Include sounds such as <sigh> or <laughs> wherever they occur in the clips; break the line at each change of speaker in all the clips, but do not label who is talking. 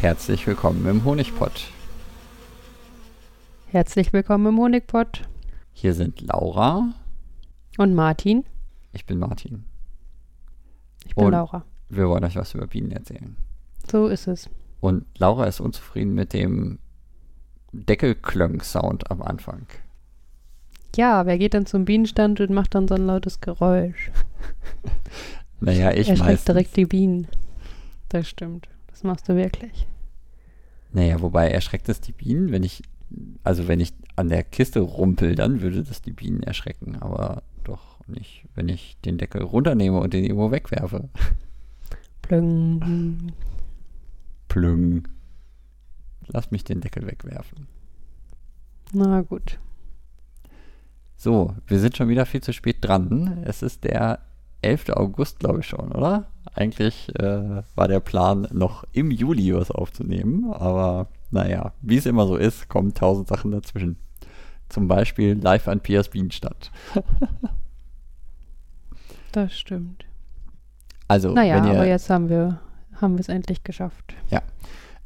Herzlich willkommen im Honigpott.
Herzlich willkommen im Honigpott.
Hier sind Laura.
Und Martin.
Ich bin Martin.
Ich bin
Und
Laura.
Wir wollen euch was über Bienen erzählen.
So ist es.
Und Laura ist unzufrieden mit dem Deckelklöng-Sound am Anfang.
Ja, wer geht dann zum Bienenstand und macht dann so ein lautes Geräusch? <laughs>
Naja, ich
er schreckt
meistens.
direkt die Bienen. Das stimmt. Das machst du wirklich.
Naja, wobei erschreckt es die Bienen, wenn ich, also wenn ich an der Kiste rumpel, dann würde das die Bienen erschrecken, aber doch nicht, wenn ich den Deckel runternehme und den irgendwo wegwerfe.
Plöng.
Plüng. Lass mich den Deckel wegwerfen.
Na gut.
So, wir sind schon wieder viel zu spät dran. Es ist der 11. August, glaube ich schon, oder? Eigentlich äh, war der Plan, noch im Juli was aufzunehmen, aber naja, wie es immer so ist, kommen tausend Sachen dazwischen. Zum Beispiel live an Piers Bienenstand. <laughs>
Das stimmt.
Also,
naja,
ihr,
aber jetzt haben wir haben wir es endlich geschafft.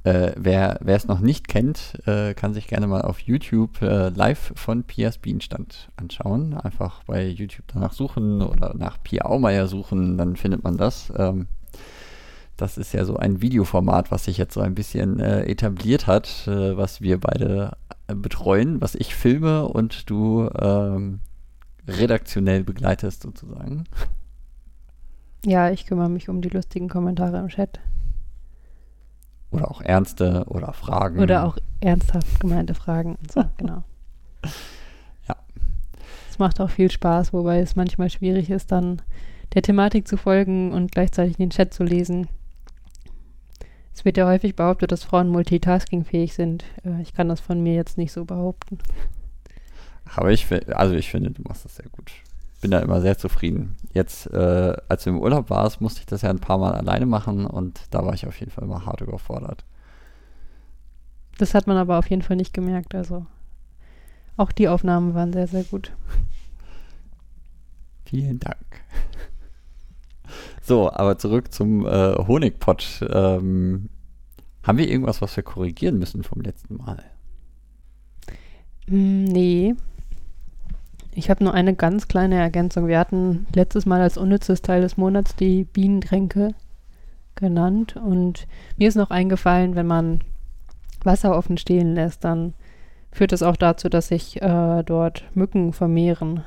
Äh, wer es noch nicht kennt, äh, kann sich gerne mal auf YouTube äh, live von Pias Bienenstand anschauen. Einfach bei YouTube danach suchen oder nach Pia Aumeier suchen, dann findet man das. Ähm, das ist ja so ein Videoformat, was sich jetzt so ein bisschen äh, etabliert hat, äh, was wir beide äh, betreuen, was ich filme und du ähm, redaktionell begleitest sozusagen.
Ja, ich kümmere mich um die lustigen Kommentare im Chat.
Oder auch ernste oder Fragen.
Oder auch ernsthaft gemeinte Fragen und so, <laughs> genau.
Ja.
Es macht auch viel Spaß, wobei es manchmal schwierig ist, dann der Thematik zu folgen und gleichzeitig den Chat zu lesen. Es wird ja häufig behauptet, dass Frauen multitaskingfähig sind. Äh, Ich kann das von mir jetzt nicht so behaupten.
Aber ich, also ich finde, du machst das sehr gut. Bin da immer sehr zufrieden. Jetzt, äh, als du im Urlaub warst, musste ich das ja ein paar Mal alleine machen und da war ich auf jeden Fall immer hart überfordert.
Das hat man aber auf jeden Fall nicht gemerkt. Also auch die Aufnahmen waren sehr, sehr gut. <laughs>
Vielen Dank. So, aber zurück zum äh, Honigpott. Ähm, haben wir irgendwas, was wir korrigieren müssen vom letzten Mal?
Mm, Nee. Ich habe nur eine ganz kleine Ergänzung. Wir hatten letztes Mal als unnützes Teil des Monats die Bienentränke genannt. Und mir ist noch eingefallen, wenn man Wasser offen stehen lässt, dann führt das auch dazu, dass sich äh, dort Mücken vermehren.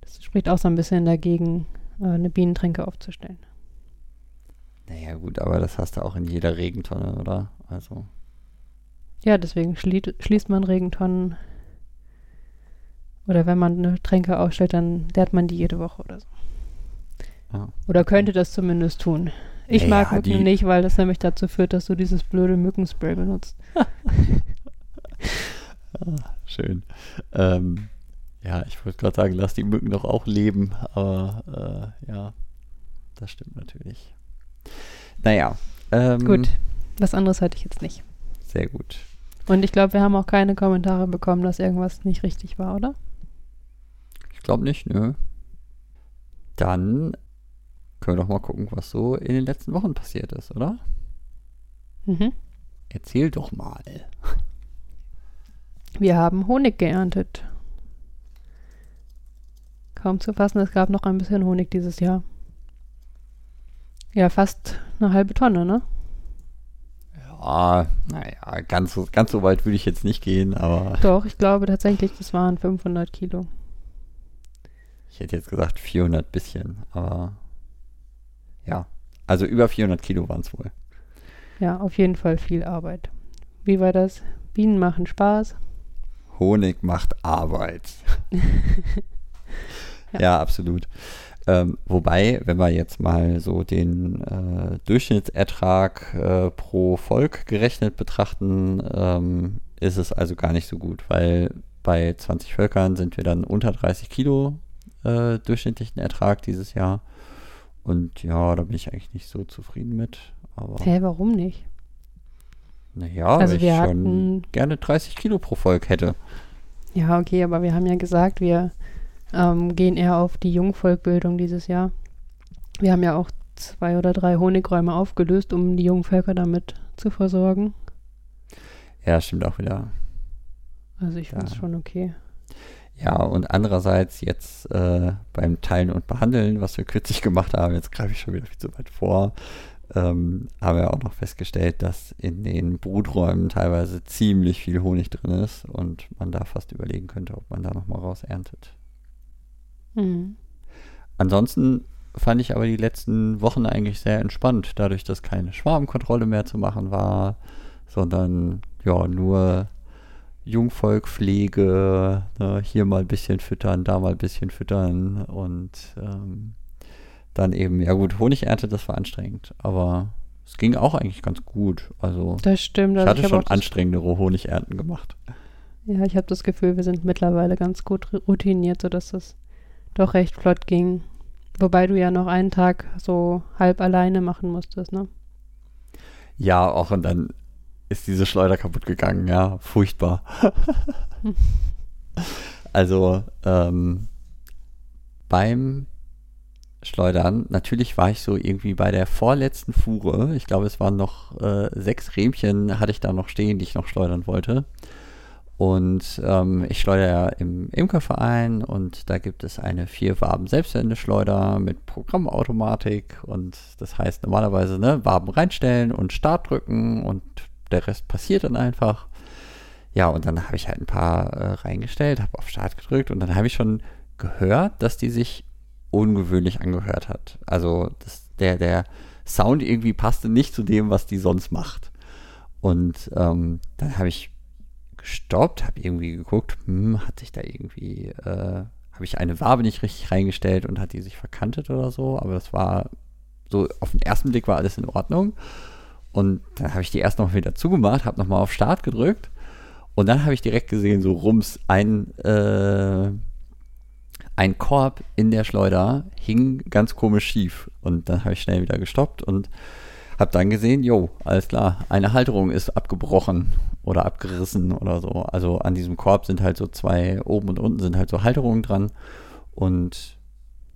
Das spricht auch so ein bisschen dagegen, äh, eine Bienentränke aufzustellen.
Naja, gut, aber das hast du auch in jeder Regentonne, oder? Also,
Ja, deswegen schlie schließt man Regentonnen. Oder wenn man eine Tränke aufstellt, dann leert man die jede Woche oder so.
ja.
Oder könnte das zumindest tun. Ich
Naja,
mag Mücken nicht, weil das nämlich dazu führt, dass du dieses blöde Mückenspray benutzt. <laughs>
Schön. Ähm, ja, ich wollte gerade sagen, lass die Mücken doch auch leben, aber äh, ja, das stimmt natürlich. Naja, ähm,
Gut, was anderes hatte ich jetzt nicht.
Sehr gut.
Und ich glaube, wir haben auch keine Kommentare bekommen, dass irgendwas nicht richtig war, oder?
Glaube nicht, nö. Dann können wir doch mal gucken, was so in den letzten Wochen passiert ist, oder?
Mhm.
Erzähl doch mal.
Wir haben Honig geerntet. Kaum zu fassen, es gab noch ein bisschen Honig dieses Jahr. Ja, fast eine halbe Tonne, ne?
Ja, naja, ganz so, ganz so weit würde ich jetzt nicht gehen, aber
Doch, ich glaube tatsächlich, das waren 500 Kilo.
Ich hätte jetzt gesagt 400 bisschen, aber ja, also über 400 Kilo waren es wohl.
Ja, auf jeden Fall viel Arbeit. Wie war das? Bienen machen Spaß.
Honig macht Arbeit. <laughs> ja.
Ja.
absolut. Ähm, wobei, wenn wir jetzt mal so den äh, Durchschnittsertrag äh, pro Volk gerechnet betrachten, ähm, ist es also gar nicht so gut, weil bei 20 Völkern sind wir dann unter 30 Kilo äh, durchschnittlichen Ertrag dieses Jahr. Und ja, da bin ich eigentlich nicht so zufrieden mit. Aber
Hä, warum nicht?
naja,
Also
weil ich schon gerne 30 Kilo pro Volk hätte.
Ja, okay, aber wir haben ja gesagt, wir ähm, gehen eher auf die Jungvolkbildung dieses Jahr. Wir haben ja auch zwei oder drei Honigräume aufgelöst, um die jungen Völker damit zu versorgen.
Ja, stimmt auch wieder.
Also ich finde es schon okay.
Ja, und andererseits jetzt äh, beim Teilen und Behandeln, was wir kürzlich gemacht haben, jetzt greife ich schon wieder viel zu weit vor, ähm, haben wir auch noch festgestellt, dass in den Bruträumen teilweise ziemlich viel Honig drin ist und man da fast überlegen könnte, ob man da nochmal raus erntet.
Mhm.
Ansonsten fand ich aber die letzten Wochen eigentlich sehr entspannt, dadurch, dass keine Schwarmkontrolle mehr zu machen war, sondern ja, nur Jungvolkpflege, ne, hier mal ein bisschen füttern, da mal ein bisschen füttern und ähm, dann eben, ja gut, Honigernte, das war anstrengend, aber es ging auch eigentlich ganz gut. Also
Das stimmt.
ich
Also
hatte
ich
schon anstrengendere Honigernten gemacht.
ja, ich habe das Gefühl, wir sind mittlerweile ganz gut routiniert, sodass das doch recht flott ging. Wobei du ja noch einen Tag so halb alleine machen musstest, ne?
Ja, auch und dann ist diese Schleuder kaputt gegangen, ja, furchtbar. <laughs> also ähm, beim Schleudern, natürlich war ich so irgendwie bei der vorletzten Fuhre, ich glaube es waren noch äh, sechs Rähmchen, hatte ich da noch stehen, die ich noch schleudern wollte. Und ähm, ich schleudere ja im Imkerverein und da gibt es eine vier Waben Selbstwendeschleuder mit Programmautomatik und das heißt normalerweise ne, Waben reinstellen und Start drücken und der Rest passiert dann einfach. Ja, und dann habe ich halt ein paar äh, reingestellt, habe auf Start gedrückt und dann habe ich schon gehört, dass die sich ungewöhnlich angehört hat. Also das, der, der Sound irgendwie passte nicht zu dem, was die sonst macht. Und ähm, dann habe ich gestoppt, habe irgendwie geguckt, hm, hat sich da irgendwie, äh, habe ich eine Wabe nicht richtig reingestellt und hat die sich verkantet oder so, aber das war so, auf den ersten Blick war alles in Ordnung. Und dann habe ich die erst noch wieder zugemacht, habe nochmal auf Start gedrückt und dann habe ich direkt gesehen, so rums, ein, äh, ein Korb in der Schleuder hing ganz komisch schief. Und dann habe ich schnell wieder gestoppt und habe dann gesehen, jo, alles klar, eine Halterung ist abgebrochen oder abgerissen oder so. Also an diesem Korb sind halt so zwei, oben und unten sind halt so Halterungen dran und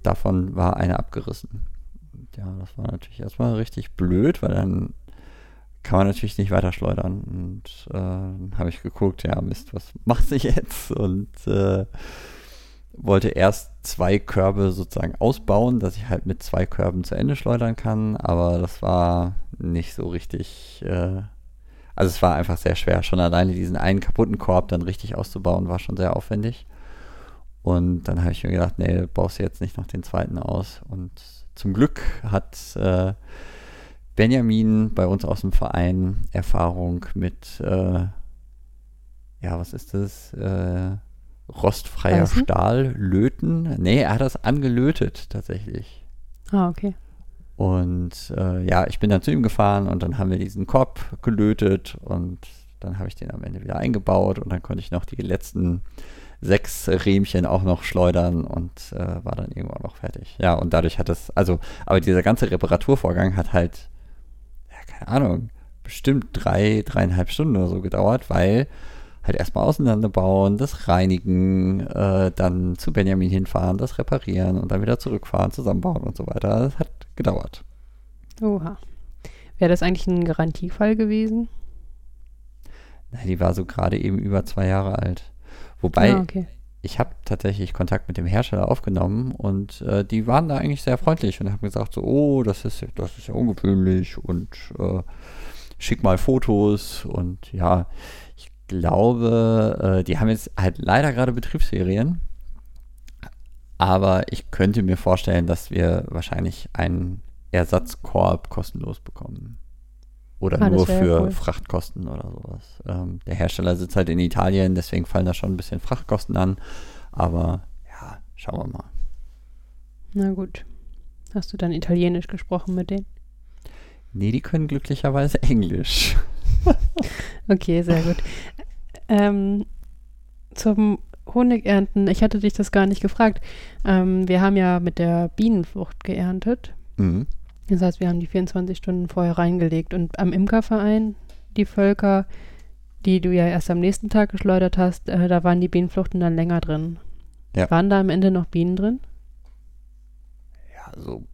davon war eine abgerissen. Ja, das war natürlich erstmal richtig blöd, weil dann kann man natürlich nicht weiter schleudern. Und äh, habe ich geguckt, ja, Mist, was macht sich jetzt? Und äh, wollte erst zwei Körbe sozusagen ausbauen, dass ich halt mit zwei Körben zu Ende schleudern kann, aber das war nicht so richtig, äh, also es war einfach sehr schwer. Schon alleine diesen einen kaputten Korb dann richtig auszubauen, war schon sehr aufwendig. Und dann habe ich mir gedacht, nee, baust du jetzt nicht noch den zweiten aus. Und zum Glück hat äh, Benjamin bei uns aus dem Verein Erfahrung mit, äh, ja, was ist das? Äh, rostfreier
Eisen?
Stahl löten. Nee, er hat das angelötet tatsächlich.
Ah, okay.
Und äh, ja, ich bin dann zu ihm gefahren und dann haben wir diesen Korb gelötet und dann habe ich den am Ende wieder eingebaut und dann konnte ich noch die letzten sechs Rähmchen auch noch schleudern und äh, war dann irgendwann noch fertig. Ja, und dadurch hat es, also, aber dieser ganze Reparaturvorgang hat halt, keine Ahnung, bestimmt drei, dreieinhalb Stunden oder so gedauert, weil halt erstmal auseinanderbauen, das reinigen, äh, dann zu Benjamin hinfahren, das reparieren und dann wieder zurückfahren, zusammenbauen und so weiter. Das hat gedauert.
Oha. Wäre das eigentlich ein Garantiefall gewesen?
Nein, die war so gerade eben über zwei Jahre alt. Wobei,
ah, okay.
Ich habe tatsächlich Kontakt mit dem Hersteller aufgenommen und äh, die waren da eigentlich sehr freundlich und haben gesagt so, oh, das ist, ja- das ist ja ungewöhnlich und äh, schick mal Fotos und ja, ich glaube, äh, die haben jetzt halt leider gerade Betriebsferien, aber ich könnte mir vorstellen, dass wir wahrscheinlich einen Ersatzkorb kostenlos bekommen. Oder
Ah,
nur für
cool.
Frachtkosten oder sowas. Ähm, der Hersteller sitzt halt in Italien, deswegen fallen da schon ein bisschen Frachtkosten an. Aber ja, schauen wir mal.
Na gut. Hast du dann Italienisch gesprochen mit denen?
Nee, die können glücklicherweise Englisch. <laughs>
Okay, sehr gut. Ähm, zum Honigernten, ich hatte dich das gar nicht gefragt. Ähm, wir haben ja mit der Bienenflucht geerntet.
Mhm.
Das heißt, wir haben die 24 Stunden vorher reingelegt. Und am Imkerverein, die Völker, die du ja erst am nächsten Tag geschleudert hast, äh, da waren die Bienenfluchten dann länger drin.
Ja.
Waren da am Ende noch Bienen drin?
Ja, so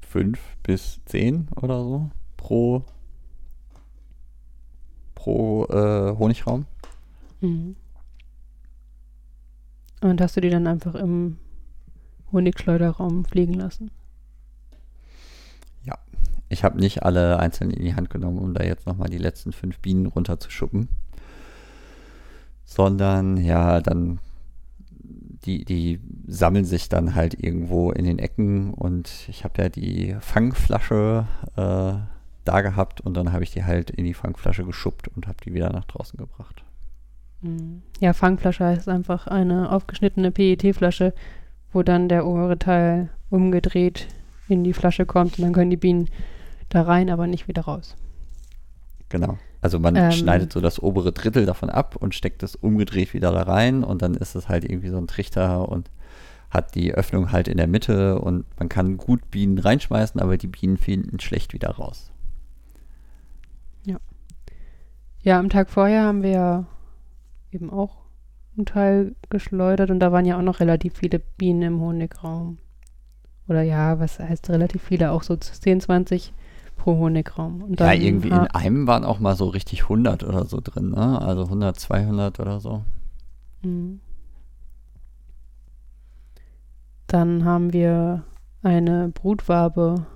fünf bis zehn oder so pro pro äh, Honigraum.
Mhm. Und hast du die dann einfach im Honigschleuderraum fliegen lassen?
Ich habe nicht alle einzeln in die Hand genommen, um da jetzt nochmal die letzten fünf Bienen runterzuschuppen. Sondern ja, dann die, die sammeln sich dann halt irgendwo in den Ecken und ich habe ja die Fangflasche äh, da gehabt und dann habe ich die halt in die Fangflasche geschuppt und habe die wieder nach draußen gebracht.
Mhm. Ja, Fangflasche heißt einfach eine aufgeschnittene PET-Flasche, wo dann der obere Teil umgedreht in die Flasche kommt und dann können die Bienen da rein, aber nicht wieder raus.
Genau. Also man ähm, schneidet so das obere Drittel davon ab und steckt es umgedreht wieder da rein und dann ist es halt irgendwie so ein Trichter und hat die Öffnung halt in der Mitte und man kann gut Bienen reinschmeißen, aber die Bienen finden schlecht wieder raus.
Ja. Ja, am Tag vorher haben wir eben auch einen Teil geschleudert und da waren ja auch noch relativ viele Bienen im Honigraum. Oder ja, was heißt relativ viele, auch so 10, 20 pro Honigraum.
Und ja, irgendwie in einem waren auch mal so richtig 100 oder so drin, ne? Also 100, 200 oder so. Mhm.
Dann haben wir eine Brutwabe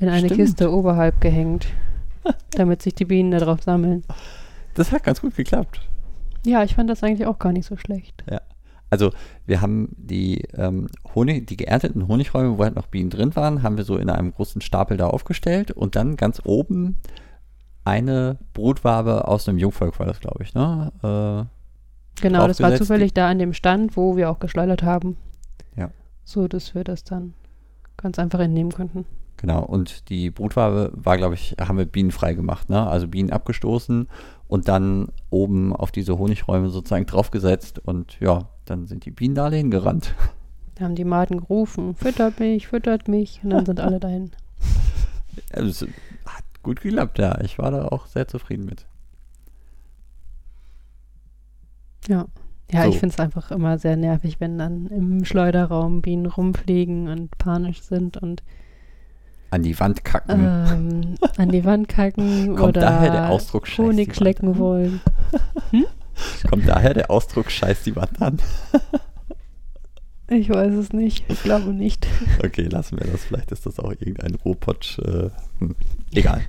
in eine Stimmt. Kiste oberhalb gehängt, <laughs> damit sich die Bienen darauf sammeln.
Das hat ganz gut geklappt.
Ja, ich fand das eigentlich auch gar nicht so schlecht.
Ja. Also wir haben die ähm, Honig, die geernteten Honigräume, wo halt noch Bienen drin waren, haben wir so in einem großen Stapel da aufgestellt und dann ganz oben eine Brutwabe aus einem Jungvolk war das, glaube ich, ne?
Äh, genau, das war zufällig da an dem Stand, wo wir auch geschleudert haben.
Ja.
So, dass wir das dann ganz einfach entnehmen konnten.
Genau, und die Brutwabe war, glaube ich, haben wir bienenfrei gemacht, ne? Also Bienen abgestoßen und dann oben auf diese Honigräume sozusagen draufgesetzt und ja, dann sind die Bienen da alle hingerannt. <laughs>
Da haben die Maden gerufen, füttert mich, füttert mich und dann sind alle <laughs> dahin.
Es hat gut geklappt, ja. Ich war da auch sehr zufrieden mit.
Ja. Ja, so. ich finde es einfach immer sehr nervig, wenn dann im Schleuderraum Bienen rumfliegen und panisch sind und
an die Wand kacken.
Ähm, an die Wand kacken <laughs>
Kommt
oder
daher der Ausdruck
Honig schlecken wollen.
Hm? Kommt daher der Ausdruck scheiß die Wand an?
Ich weiß es nicht. Ich glaube nicht.
Okay, lassen wir das. Vielleicht ist das auch irgendein Robot. Äh, hm, egal.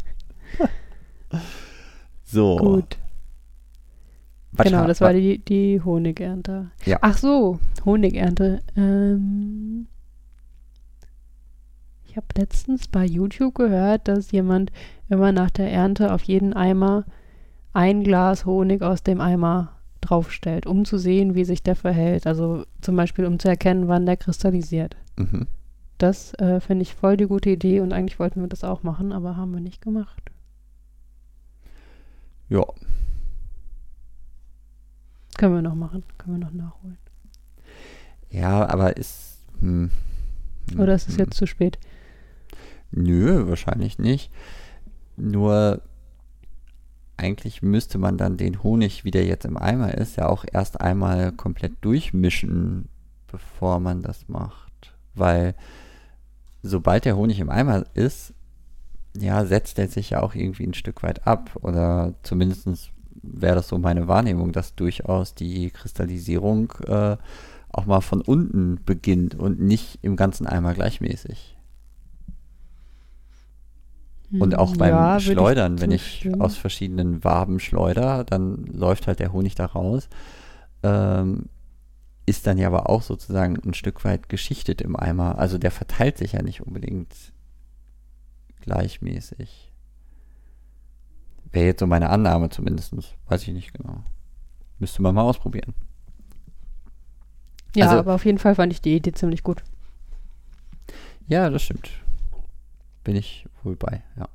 so.
Gut. Was genau, das war die, die Honigernte.
Ja.
Ach so, Honigernte. Ähm, ich habe letztens bei YouTube gehört, dass jemand immer nach der Ernte auf jeden Eimer ein Glas Honig aus dem Eimer draufstellt, um zu sehen, wie sich der verhält. Also zum Beispiel, um zu erkennen, wann der kristallisiert. Mhm. Das äh, finde ich voll die gute Idee und eigentlich wollten wir das auch machen, aber haben wir nicht gemacht.
Ja.
Können wir noch machen, können wir noch nachholen.
Ja, aber ist. Hm,
hm, Oder ist es hm. jetzt zu spät?
Nö, wahrscheinlich nicht. Nur eigentlich müsste man dann den Honig, wie der jetzt im Eimer ist, ja auch erst einmal komplett durchmischen, bevor man das macht. Weil sobald der Honig im Eimer ist, ja, setzt er sich ja auch irgendwie ein Stück weit ab. Oder zumindest wäre das so meine Wahrnehmung, dass durchaus die Kristallisierung äh, auch mal von unten beginnt und nicht im ganzen Eimer gleichmäßig. Und auch beim ja, Schleudern, ich wenn ich aus verschiedenen Waben schleuder, dann läuft halt der Honig da raus. Ähm, ist dann ja aber auch sozusagen ein Stück weit geschichtet im Eimer. Also der verteilt sich ja nicht unbedingt gleichmäßig. Wäre jetzt so meine Annahme zumindest. Weiß ich nicht genau. Müsste man mal ausprobieren.
Ja, also, aber auf jeden Fall fand ich die Idee ziemlich gut.
Ja, das stimmt bin ich wohl bei, ja.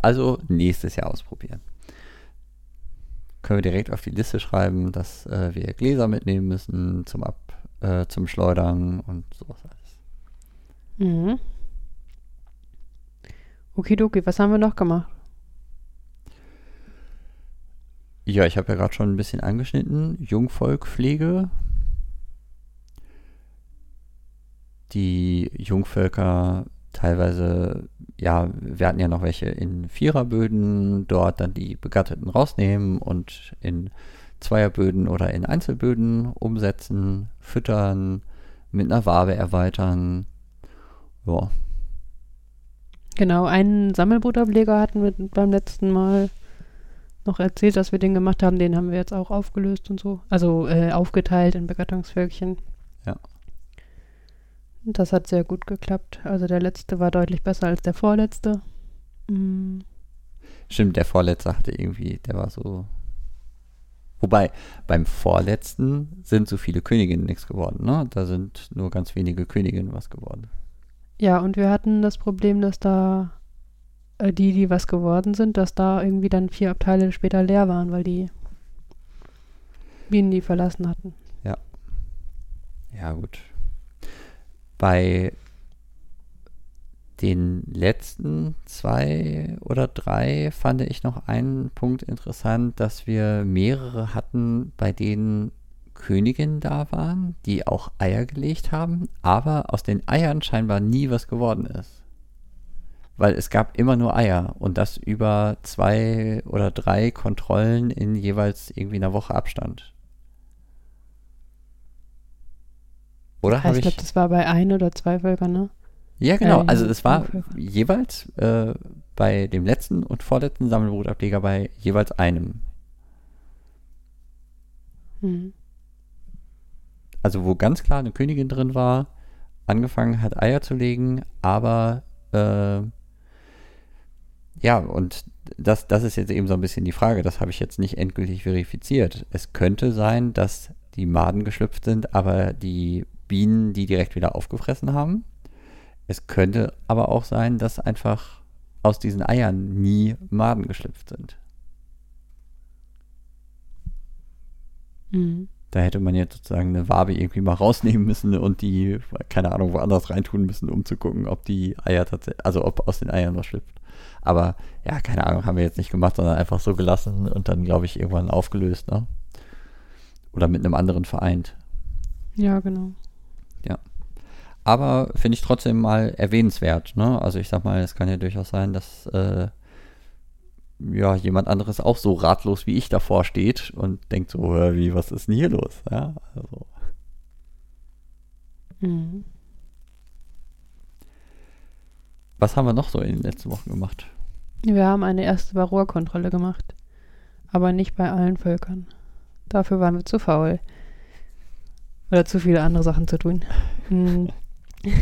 Also nächstes Jahr ausprobieren. Können wir direkt auf die Liste schreiben, dass äh, wir Gläser mitnehmen müssen zum Ab, äh, zum Schleudern und sowas alles.
Mhm. Okidoki, was haben wir noch gemacht?
Ja, ich habe ja gerade schon ein bisschen angeschnitten. Jungvolkpflege die Jungvölker teilweise, ja, wir hatten ja noch welche in Viererböden, dort dann die Begatteten rausnehmen und in Zweierböden oder in Einzelböden umsetzen, füttern, mit einer Wabe erweitern. Ja.
Genau, einen Sammelbutterbleger hatten wir beim letzten Mal noch erzählt, dass wir den gemacht haben. Den haben wir jetzt auch aufgelöst und so. Also äh, aufgeteilt in Begattungsvölkchen.
Ja.
Das hat sehr gut geklappt. Also der letzte war deutlich besser als der vorletzte. Mm.
Stimmt, der vorletzte hatte irgendwie, der war so. Wobei, beim vorletzten sind so viele Königinnen nichts geworden, ne? Da sind nur ganz wenige Königinnen was geworden.
Ja, und wir hatten das Problem, dass da äh, die, die was geworden sind, dass da irgendwie dann vier Abteile später leer waren, weil die Bienen die verlassen hatten.
Ja. Ja, gut. Bei den letzten zwei oder drei fand ich noch einen Punkt interessant, dass wir mehrere hatten, bei denen Königinnen da waren, die auch Eier gelegt haben, aber aus den Eiern scheinbar nie was geworden ist. Weil es gab immer nur Eier und das über zwei oder drei Kontrollen in jeweils irgendwie einer Woche Abstand. Oder
Ja, ich glaube, das war bei ein oder zwei Völkern, ne?
Ja, genau.
Äh,
Also es war jeweils äh, bei dem letzten und vorletzten Sammelbrutableger bei jeweils einem.
Mhm.
Also wo ganz klar eine Königin drin war, angefangen hat Eier zu legen, aber äh, ja, und das, das ist jetzt eben so ein bisschen die Frage, das habe ich jetzt nicht endgültig verifiziert. Es könnte sein, dass die Maden geschlüpft sind, aber die Bienen die direkt wieder aufgefressen haben. Es könnte aber auch sein, dass einfach aus diesen Eiern nie Maden geschlüpft sind.
Mhm.
Da hätte man jetzt sozusagen eine Wabe irgendwie mal rausnehmen müssen und die, keine Ahnung, woanders reintun müssen, um zu gucken, ob die Eier tatsächlich, also ob aus den Eiern was schlüpft. Aber ja, keine Ahnung, haben wir jetzt nicht gemacht, sondern einfach so gelassen und dann, glaube ich, irgendwann aufgelöst, ne? Oder mit einem anderen vereint.
Ja, genau.
Aber finde ich trotzdem mal erwähnenswert, ne? Also ich sag mal, es kann ja durchaus sein, dass äh, ja jemand anderes auch so ratlos wie ich davor steht und denkt so, wie, was ist denn hier los? Ja, also.
Mhm.
Was haben wir noch so in den letzten Wochen gemacht?
Wir haben eine erste Varroa-Kontrolle gemacht. Aber nicht bei allen Völkern. Dafür waren wir zu faul. Oder zu viele andere Sachen zu tun. Mhm. <laughs>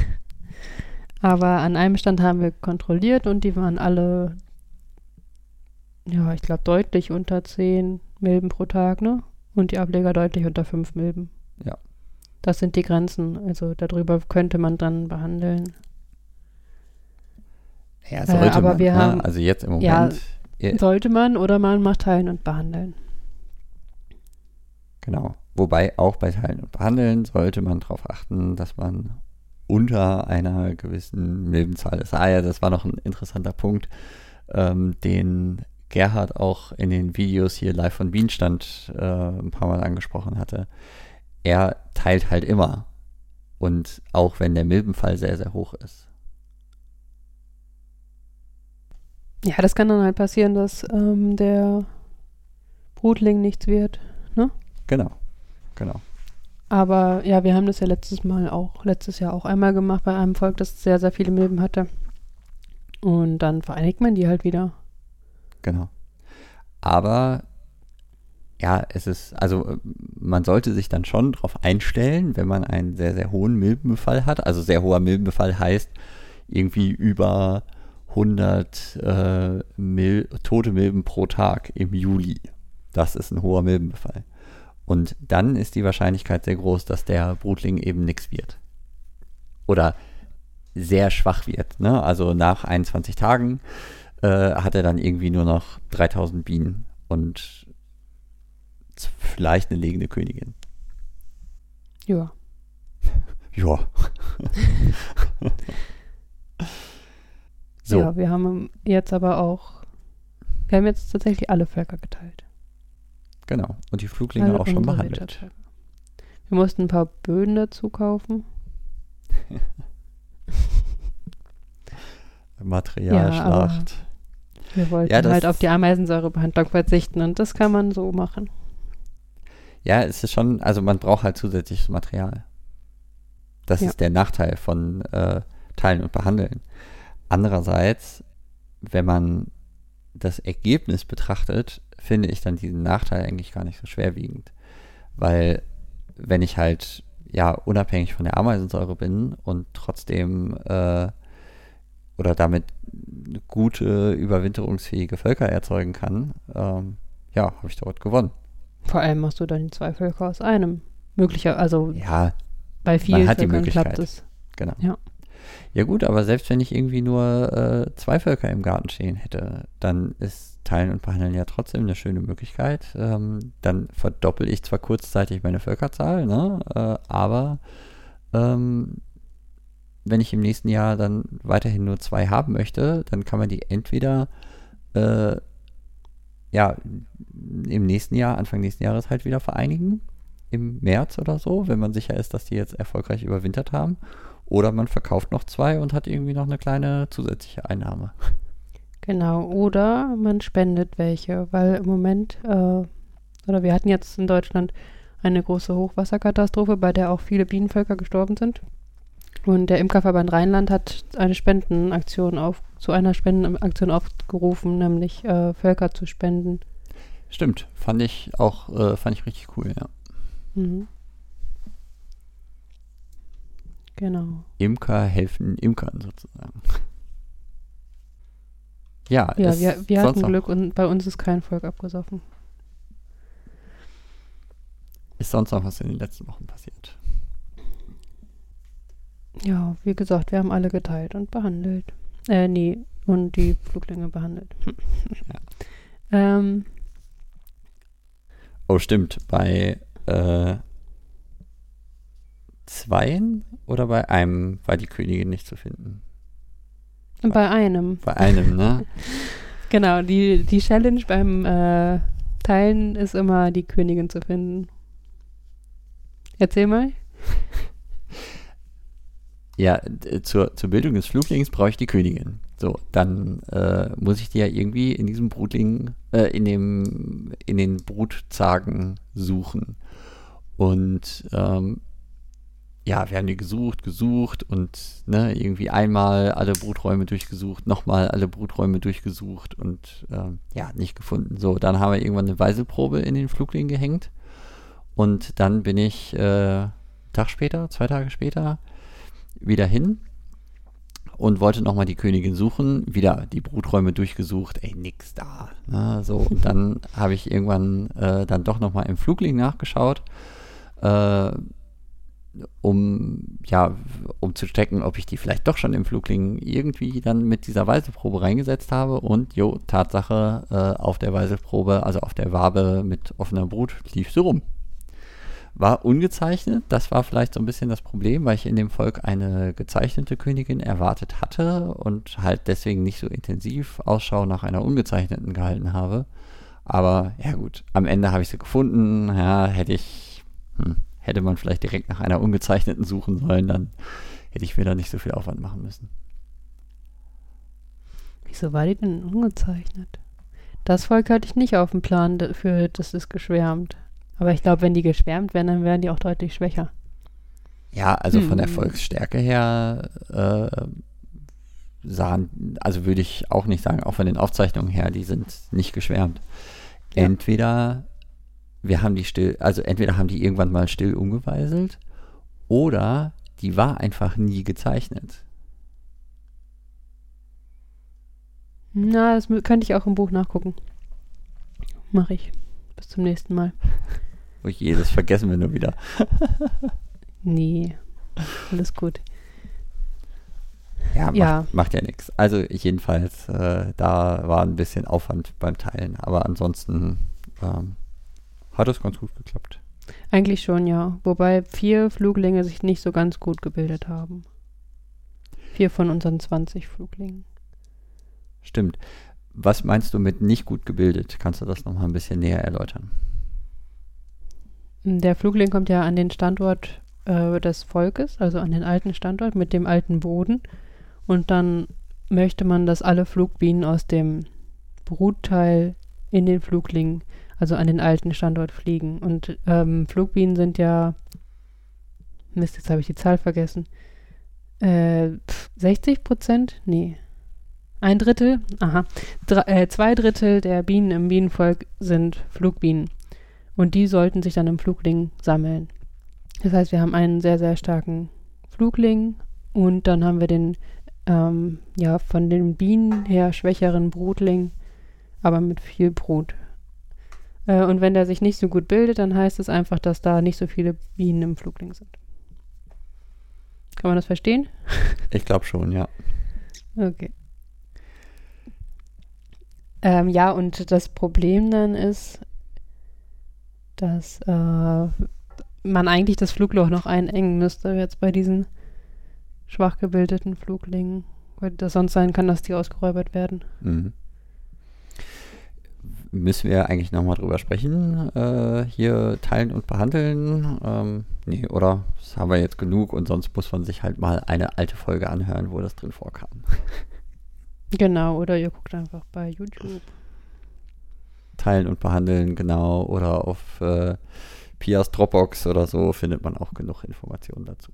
Aber an einem Stand haben wir kontrolliert und die waren alle, ja, ich glaube, deutlich unter 10 Milben pro Tag, ne? Und die Ableger deutlich unter 5 Milben.
Ja.
Das sind die Grenzen. Also darüber könnte man dann behandeln.
Ja,
Äh,
sollte
aber
man.
wir
ne?
haben-
also jetzt im Moment. Ja,
Sollte man oder man macht Teilen und behandeln.
genau. Wobei auch bei Teilen und Behandeln sollte man darauf achten, dass man unter einer gewissen Milbenzahl ist. Ah ja, das war noch ein interessanter Punkt, ähm, den Gerhard auch in den Videos hier live von Bienenstand äh, ein paar Mal angesprochen hatte. Er teilt halt immer. Und auch wenn der Milbenfall sehr, sehr hoch ist.
Ja, das kann dann halt passieren, dass ähm, der Brutling nichts wird.
Genau. Genau.
Aber ja, wir haben das ja letztes Mal auch, letztes Jahr auch einmal gemacht bei einem Volk, das sehr, sehr viele Milben hatte. Und dann vereinigt man die halt wieder.
Genau. Aber ja, es ist, also äh, man sollte sich dann schon darauf einstellen, wenn man einen sehr, sehr hohen Milbenbefall hat. Also sehr hoher Milbenbefall heißt irgendwie über 100 äh, Mil tote Milben pro Tag im Juli. Das ist ein hoher Milbenbefall. Und dann ist die Wahrscheinlichkeit sehr groß, dass der Brutling eben nichts wird. Oder sehr schwach wird. Ne? Also nach 21 Tagen äh, hat er dann irgendwie nur noch 3000 Bienen und vielleicht eine legende Königin.
Ja. <laughs>
Ja. <laughs> so,
Ja, wir haben jetzt aber auch, wir haben jetzt tatsächlich alle Völker geteilt.
Genau. Und die Fluglinge
Alle
auch schon behandelt.
Wir mussten ein paar Böden dazu kaufen. <laughs>
Materialschlacht.
Wir wollten
Ja,
halt auf die Ameisensäurebehandlung verzichten und das kann man so machen.
Ja, es ist schon, also man braucht halt zusätzliches Material. Das
Ja.
ist der Nachteil von äh, Teilen und Behandeln. Andererseits, wenn man das Ergebnis betrachtet, finde ich dann diesen Nachteil eigentlich gar nicht so schwerwiegend. Weil wenn ich halt ja unabhängig von der Ameisensäure bin und trotzdem äh, oder damit gute, überwinterungsfähige Völker erzeugen kann, ähm, ja, habe ich dort gewonnen.
Vor allem machst du dann die zwei Völker aus einem. Möglicher, also
Ja,
bei vielen
hat die
Völkern klappt
Möglichkeit.
es.
Genau.
Ja.
Ja gut, aber selbst wenn ich irgendwie nur äh, zwei Völker im Garten stehen hätte, dann ist Teilen und Behandeln ja trotzdem eine schöne Möglichkeit. Ähm, dann verdoppel ich zwar kurzzeitig meine Völkerzahl, ne, äh, aber ähm, wenn ich im nächsten Jahr dann weiterhin nur zwei haben möchte, dann kann man die entweder äh, ja im nächsten Jahr, Anfang nächsten Jahres halt wieder vereinigen, im März oder so, wenn man sicher ist, dass die jetzt erfolgreich überwintert haben. Oder man verkauft noch zwei und hat irgendwie noch eine kleine zusätzliche Einnahme.
Genau. Oder man spendet welche, weil im Moment, äh, oder wir hatten jetzt in Deutschland eine große Hochwasserkatastrophe, bei der auch viele Bienenvölker gestorben sind. Und der Imkerverband Rheinland hat eine Spendenaktion auf, zu einer Spendenaktion aufgerufen, nämlich äh, Völker zu spenden.
Stimmt, fand ich auch, äh, fand ich richtig cool, ja.
Mhm. Genau.
Imker helfen Imkern sozusagen. Ja,
Ja, wir, wir hatten Glück und bei uns ist kein Volk abgesoffen.
Ist sonst noch was in den letzten Wochen passiert?
Ja, wie gesagt, wir haben alle geteilt und behandelt. Äh, nee, und die Fluglinge behandelt. <laughs> ähm,
Oh, stimmt. Bei äh, zweien oder bei einem war die Königin nicht zu finden?
Bei einem.
Bei einem, ne? <laughs>
Genau, die, die Challenge beim äh, Teilen ist immer, die Königin zu finden. Erzähl mal. <laughs>
Ja, zur, zur Bildung des Fluglings brauche ich die Königin. So, dann äh, muss ich die ja irgendwie in diesem Brutling, äh, in dem, in den Brutzagen suchen. Und ähm, ja, wir haben die gesucht, gesucht und ne, irgendwie einmal alle Bruträume durchgesucht, nochmal alle Bruträume durchgesucht und ähm, ja, nicht gefunden. So, dann haben wir irgendwann eine Weiselprobe in den Flugling gehängt. Und dann bin ich äh, Tag später, zwei Tage später, wieder hin und wollte nochmal die Königin suchen. Wieder die Bruträume durchgesucht, ey, nix da. Na, so, und dann <laughs> habe ich irgendwann äh, dann doch nochmal im Flugling nachgeschaut, äh, um, ja, um zu checken, ob ich die vielleicht doch schon im Flugling irgendwie dann mit dieser Weiselprobe reingesetzt habe. Und jo, Tatsache, äh, auf der Weiselprobe, also auf der Wabe mit offener Brut, lief sie rum war ungezeichnet. Das war vielleicht so ein bisschen das Problem, weil ich in dem Volk eine gezeichnete Königin erwartet hatte und halt deswegen nicht so intensiv Ausschau nach einer ungezeichneten gehalten habe. Aber ja gut, am Ende habe ich sie gefunden. Ja, hätte ich, hm, hätte man vielleicht direkt nach einer ungezeichneten suchen sollen, dann hätte ich mir da nicht so viel Aufwand machen müssen.
Wieso war die denn ungezeichnet? Das Volk hatte ich nicht auf dem Plan, dafür, das ist geschwärmt. Aber ich glaube, wenn die geschwärmt wären, dann wären die auch deutlich schwächer.
Ja, also von der
Hm.
Volksstärke her äh, sahen, also würde ich auch nicht sagen, auch von den Aufzeichnungen her, die sind nicht geschwärmt.
Ja.
Entweder wir haben die still, also entweder haben die irgendwann mal still umgeweiselt oder die war einfach nie gezeichnet.
Na, das könnte ich auch im Buch nachgucken. Mache ich. Bis zum nächsten Mal.
Oh je, das vergessen wir nur wieder. <laughs>
Nee, alles gut.
Ja, macht
Ja.
ja, macht ja nichts. Also jedenfalls, äh, da war ein bisschen Aufwand beim Teilen, aber ansonsten ähm, hat es ganz gut geklappt.
Eigentlich schon, ja. Wobei vier Fluglinge sich nicht so ganz gut gebildet haben. Vier von unseren 20 Fluglingen.
Stimmt. Was meinst du mit nicht gut gebildet? Kannst du das nochmal ein bisschen näher erläutern?
Der Flugling kommt ja an den Standort äh, des Volkes, also an den alten Standort mit dem alten Boden. Und dann möchte man, dass alle Flugbienen aus dem Brutteil in den Flugling, also an den alten Standort fliegen. Und ähm, Flugbienen sind ja, Mist, jetzt habe ich die Zahl vergessen, äh, 60 Prozent? Nee. Ein Drittel, aha, Dre äh, zwei Drittel der Bienen im Bienenvolk sind Flugbienen. Und die sollten sich dann im Flugling sammeln. Das heißt, wir haben einen sehr, sehr starken Flugling und dann haben wir den, ähm, ja, von den Bienen her schwächeren Brutling, aber mit viel Brut. Äh, und wenn der sich nicht so gut bildet, dann heißt es einfach, dass da nicht so viele Bienen im Flugling sind. Kann man das verstehen? <laughs>
Ich glaube schon, ja.
Okay. Ähm, ja, und das Problem dann ist, dass äh, man eigentlich das Flugloch noch einengen müsste, jetzt bei diesen schwach gebildeten Fluglingen. Weil das sonst sein kann, dass die ausgeräubert werden.
Mhm. Müssen wir eigentlich nochmal drüber sprechen? Äh, hier teilen und behandeln? Ähm, nee, oder? Das haben wir jetzt genug und sonst muss man sich halt mal eine alte Folge anhören, wo das drin vorkam. <laughs>
Genau, oder ihr guckt einfach bei YouTube.
Teilen und behandeln, genau. Oder auf äh, Pias Dropbox oder so findet man auch genug Informationen dazu.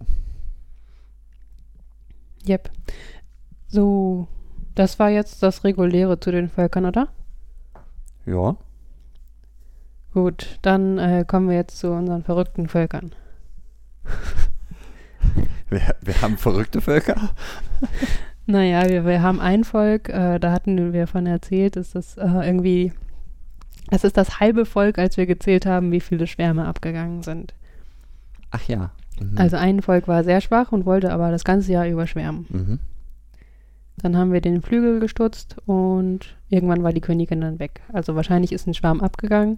Yep. So, das war jetzt das Reguläre zu den Völkern, oder?
Ja.
Gut, dann äh, kommen wir jetzt zu unseren verrückten Völkern. <laughs>
Wir, wir haben verrückte Völker. <laughs>
Naja, wir, wir haben ein Volk, äh, da hatten wir von erzählt, ist das äh, irgendwie, das ist das halbe Volk, als wir gezählt haben, wie viele Schwärme abgegangen sind.
Ach ja. Mhm.
Also ein Volk war sehr schwach und wollte aber das ganze Jahr über schwärmen.
Mhm.
Dann haben wir den Flügel gestutzt und irgendwann war die Königin dann weg. Also wahrscheinlich ist ein Schwarm abgegangen,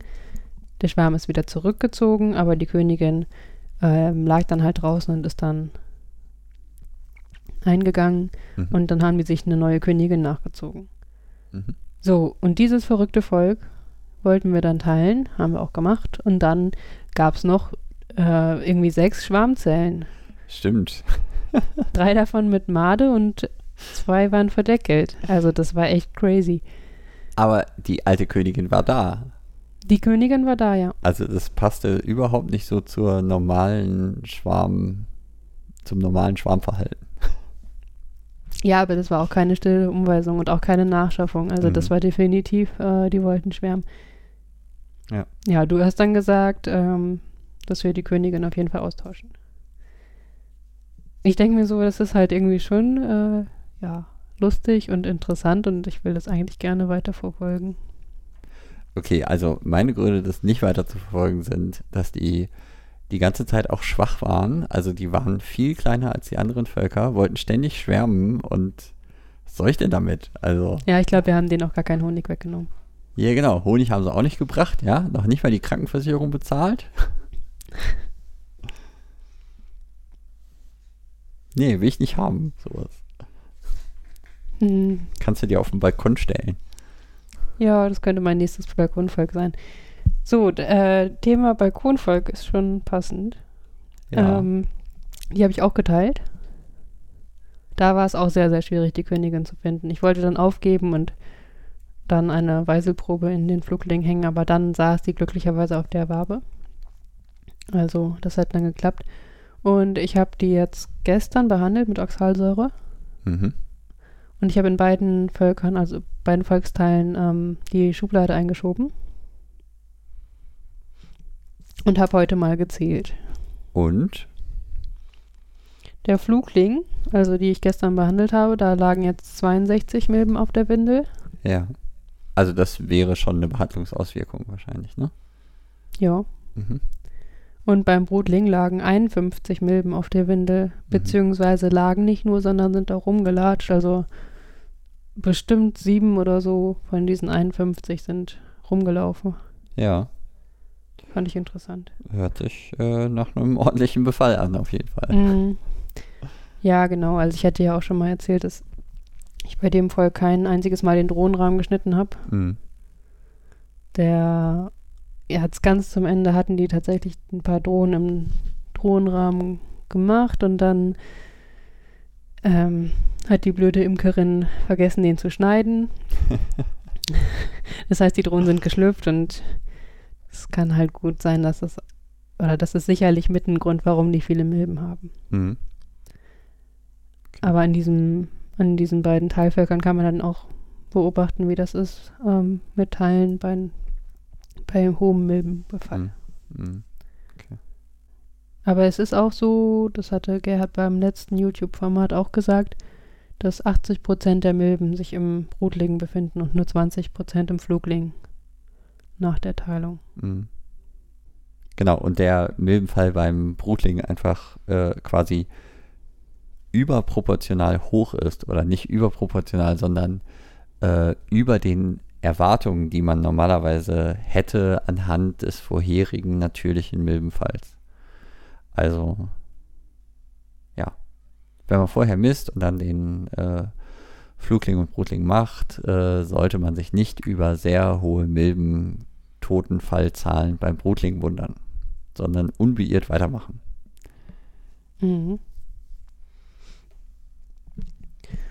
der Schwarm ist wieder zurückgezogen, aber die Königin ähm, lag dann halt draußen und ist dann eingegangen
Mhm.
und dann haben die sich eine neue Königin nachgezogen.
Mhm.
So, und dieses verrückte Volk wollten wir dann teilen, haben wir auch gemacht. Und dann gab es noch äh, irgendwie sechs Schwarmzellen.
Stimmt. <laughs>
Drei davon mit Made und zwei waren verdeckelt. Also das war echt crazy.
Aber die alte Königin war da.
Die Königin war da, ja.
Also das passte überhaupt nicht so zur normalen Schwarm, zum normalen Schwarmverhalten.
Ja, aber das war auch keine stille Umweisung und auch keine Nachschaffung. Also das
Mhm.
war definitiv, äh, die wollten schwärmen.
Ja.
Ja, du hast dann gesagt, ähm, dass wir die Königin auf jeden Fall austauschen. Ich denke mir so, das ist halt irgendwie schon, äh, ja, lustig und interessant und ich will das eigentlich gerne weiterverfolgen.
Okay, also meine Gründe, das nicht weiter zu verfolgen, sind, dass die die ganze Zeit auch schwach waren. Also die waren viel kleiner als die anderen Völker, wollten ständig schwärmen und was soll ich denn damit? Also,
Ja, ich glaube, wir haben denen auch gar keinen Honig weggenommen.
ja genau, Honig haben sie auch nicht gebracht, ja, noch nicht mal die Krankenversicherung bezahlt. <laughs> nee, will ich nicht haben, sowas.
Hm,
Kannst du dir auf den Balkon stellen.
ja, das könnte mein nächstes Balkonvolk sein. So, äh, Thema Balkonvolk ist schon passend.
Ja.
Ähm, die habe ich auch geteilt. Da war es auch sehr, sehr schwierig, die Königin zu finden. Ich wollte dann aufgeben und dann eine Weiselprobe in den Flugling hängen, aber dann saß die glücklicherweise auf der Wabe. Also, das hat dann geklappt. Und ich habe die jetzt gestern behandelt mit Oxalsäure.
mhm.
Und ich habe in beiden Völkern, also beiden Volksteilen, ähm, die Schublade eingeschoben. Und habe heute mal gezählt.
Und?
Der Flugling, also die ich gestern behandelt habe, da lagen jetzt 62 Milben auf der Windel.
Ja. Also das wäre schon eine Behandlungsauswirkung wahrscheinlich, ne?
Ja.
Mhm.
Und beim Brutling lagen 51 Milben auf der Windel, beziehungsweise lagen nicht nur, sondern sind auch rumgelatscht. Also bestimmt sieben oder so von diesen 51 sind rumgelaufen.
Ja,
Fand ich interessant.
hört sich äh, nach einem <laughs> ordentlichen Befall an, auf jeden Fall.
Mhm. Ja, genau. Also ich hatte ja auch schon mal erzählt, dass ich bei dem Volk kein einziges Mal den Drohnenrahmen geschnitten habe.
Mhm.
Der, jetzt ganz zum Ende hatten die tatsächlich ein paar Drohnen im Drohnenrahmen gemacht und dann ähm, hat die blöde Imkerin vergessen, den zu schneiden. <laughs> das heißt, die Drohnen sind geschlüpft und es kann halt gut sein, dass es, oder das ist sicherlich mit ein Grund, warum die viele Milben haben.
Mhm.
Aber an diesem, an diesen beiden Teilvölkern kann man dann auch beobachten, wie das ist ähm, mit Teilen bei, bei hohem Milbenbefall.
Mhm. Mhm.
Aber es ist auch so, das hatte Gerhard beim letzten YouTube-Format auch gesagt, dass 80 Prozent der Milben sich im Brutlingen befinden und nur 20 Prozent im Fluglingen nach der Teilung.
Mhm. Genau, und der Milbenfall beim Brutlingen einfach äh, quasi überproportional hoch ist oder nicht überproportional, sondern äh, über den Erwartungen, die man normalerweise hätte anhand des vorherigen natürlichen Milbenfalls. Also, ja, wenn man vorher misst und dann den äh, Flugling und Brutling macht, äh, sollte man sich nicht über sehr hohe Milben-Totenfallzahlen beim Brutling wundern, sondern unbeirrt weitermachen.
Mhm.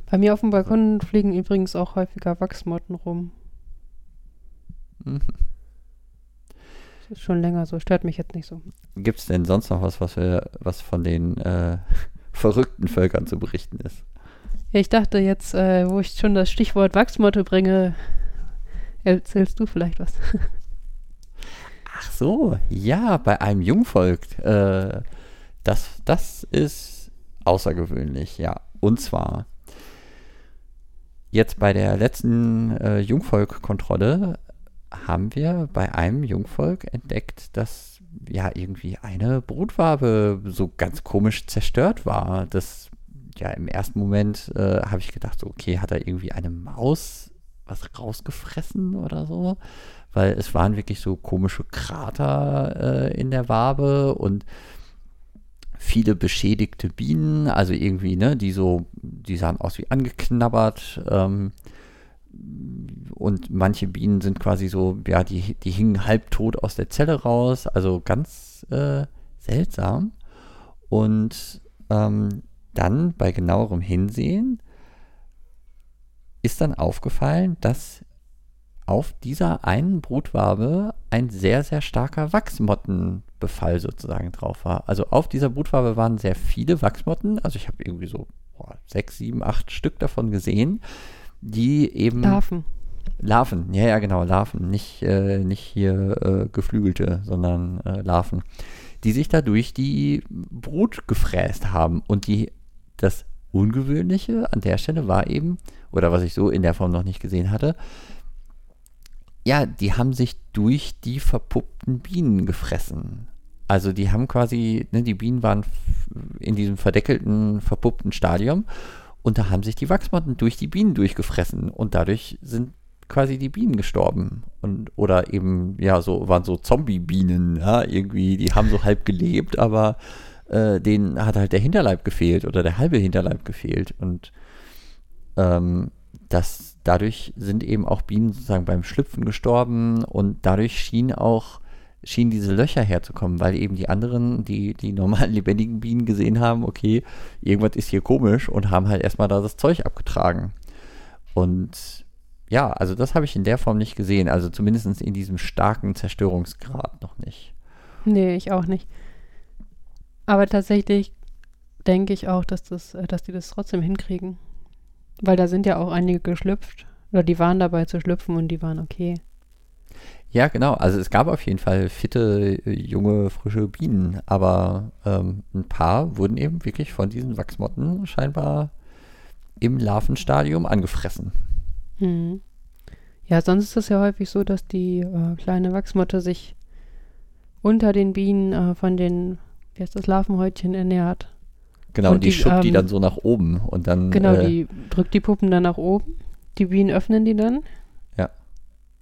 Bei mir auf dem Balkon fliegen übrigens auch häufiger Wachsmotten rum.
Mhm.
Das ist schon länger so, stört mich jetzt nicht so.
Gibt es denn sonst noch was, was, wir, was von den äh, <laughs> verrückten Völkern zu berichten ist?
Ja, ich dachte jetzt, äh, wo ich schon das Stichwort Wachsmotte bringe, erzählst du vielleicht was. <laughs>
Ach so, ja, bei einem Jungvolk. Äh, das, das ist außergewöhnlich, ja. Und zwar jetzt bei der letzten äh, Jungvolk-Kontrolle haben wir bei einem Jungvolk entdeckt, dass ja irgendwie eine Brutwabe so ganz komisch zerstört war. Das ja im ersten Moment äh, habe ich gedacht, so, okay, hat er irgendwie eine Maus was rausgefressen oder so? Weil es waren wirklich so komische Krater äh, in der Wabe und viele beschädigte Bienen, also irgendwie, ne, die so, die sahen aus wie angeknabbert. Ähm, und manche Bienen sind quasi so, ja, die, die hingen halbtot aus der Zelle raus, also ganz äh, seltsam. Und ähm, dann bei genauerem Hinsehen ist dann aufgefallen, dass auf dieser einen Brutwabe ein sehr, sehr starker Wachsmottenbefall sozusagen drauf war. Also auf dieser Brutwabe waren sehr viele Wachsmotten, also ich habe irgendwie so boah, sechs, sieben, acht Stück davon gesehen, die eben.
Larven.
Larven, ja, ja, genau, Larven. Nicht, äh, nicht hier äh, Geflügelte, sondern äh, Larven. Die sich dadurch die Brut gefräst haben. Und die, das Ungewöhnliche an der Stelle war eben, oder was ich so in der Form noch nicht gesehen hatte, ja, die haben sich durch die verpuppten Bienen gefressen. Also die haben quasi, ne, die Bienen waren in diesem verdeckelten, verpuppten Stadium und da haben sich die Wachsmotten durch die Bienen durchgefressen und dadurch sind quasi die Bienen gestorben. Und, oder eben, ja, so waren so Zombie-Bienen, ja, irgendwie, die haben so halb gelebt, aber äh, denen hat halt der Hinterleib gefehlt oder der halbe Hinterleib gefehlt. Und ähm, das, dadurch sind eben auch Bienen sozusagen beim Schlüpfen gestorben und dadurch schien auch schienen diese Löcher herzukommen, weil eben die anderen, die die normalen <laughs> lebendigen Bienen gesehen haben, okay, irgendwas ist hier komisch und haben halt erstmal da das Zeug abgetragen. Und ja, also das habe ich in der Form nicht gesehen, also zumindest in diesem starken Zerstörungsgrad noch nicht.
Nee, ich auch nicht. Aber tatsächlich denke ich auch, dass, das, äh, dass die das trotzdem hinkriegen. Weil da sind ja auch einige geschlüpft. Oder die waren dabei zu schlüpfen und die waren okay.
Ja, genau. Also es gab auf jeden Fall fitte, äh, junge, frische Bienen, aber ähm, ein paar wurden eben wirklich von diesen Wachsmotten scheinbar im Larvenstadium angefressen.
Hm. Ja, sonst ist es ja häufig so, dass die äh, kleine Wachsmotte sich unter den Bienen äh, von den, wie heißt das, Larvenhäutchen ernährt.
Genau, und die,
die,
schubbt die
ähm,
dann so nach oben und dann.
Genau,
äh,
die drückt die Puppen dann nach oben. Die Bienen öffnen die dann.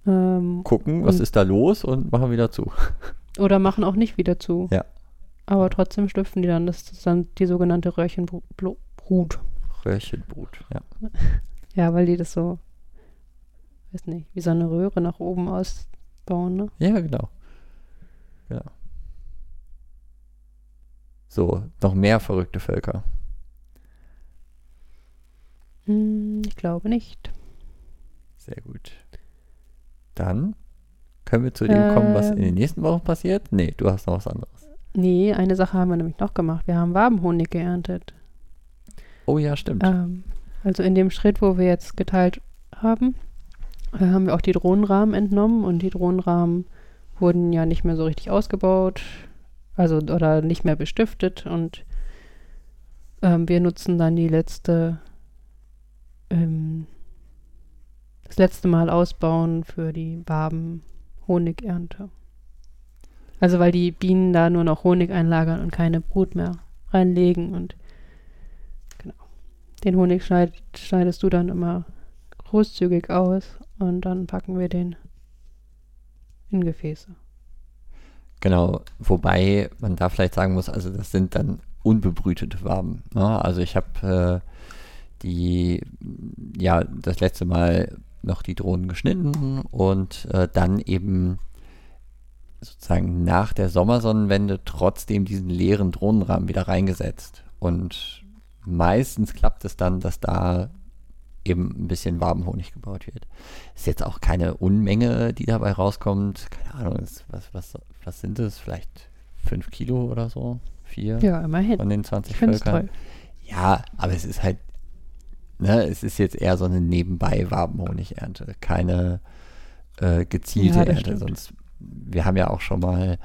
Ähm,
gucken, was ist da los und machen wieder zu. <laughs>
oder machen auch nicht wieder zu.
Ja.
Aber trotzdem schlüpfen die dann. Das ist dann die sogenannte Röhrchenbrut.
Röhrchenbrut, ja. <laughs>
Ja, weil die das so, weiß nicht, wie so eine Röhre nach oben ausbauen, ne?
Ja, genau. Genau. So, noch mehr verrückte Völker.
Hm, ich glaube nicht.
Sehr gut. Dann können wir zu dem kommen, was in den
Ähm.
nächsten Wochen passiert. Nee, du hast noch was anderes.
Nee, eine Sache haben wir nämlich noch gemacht. Wir haben Wabenhonig geerntet.
Oh ja, stimmt.
Ähm, also in dem Schritt, wo wir jetzt geteilt haben, äh, haben wir auch die Drohnenrahmen entnommen und die Drohnenrahmen wurden ja nicht mehr so richtig ausgebaut, also oder nicht mehr bestiftet und ähm, wir nutzen dann die letzte, ähm, das letzte Mal ausbauen für die Waben-Honigernte. Also weil die Bienen da nur noch Honig einlagern und keine Brut mehr reinlegen und genau. Den Honig schneid, schneidest du dann immer großzügig aus und dann packen wir den in Gefäße.
Genau, wobei man da vielleicht sagen muss, also das sind dann unbebrütete Waben. Ne? Also ich habe äh, die, ja, das letzte Mal noch die Drohnen geschnitten und äh, dann eben sozusagen nach der Sommersonnenwende trotzdem diesen leeren Drohnenrahmen wieder reingesetzt. Und meistens klappt es dann, dass da eben ein bisschen Wabenhonig gebaut wird. Ist jetzt auch keine Unmenge, die dabei rauskommt. Keine Ahnung, ist, was, was, was sind es? Vielleicht fünf Kilo oder so? Vier
Ja, immerhin.
von den 20
Ich
Völkern?
toll.
Ja, aber es ist halt, ne, es ist jetzt eher so eine nebenbei Wabenhonigernte, keine äh, gezielte
Ja,
Ernte.
stimmt.
Sonst, wir haben ja auch schon mal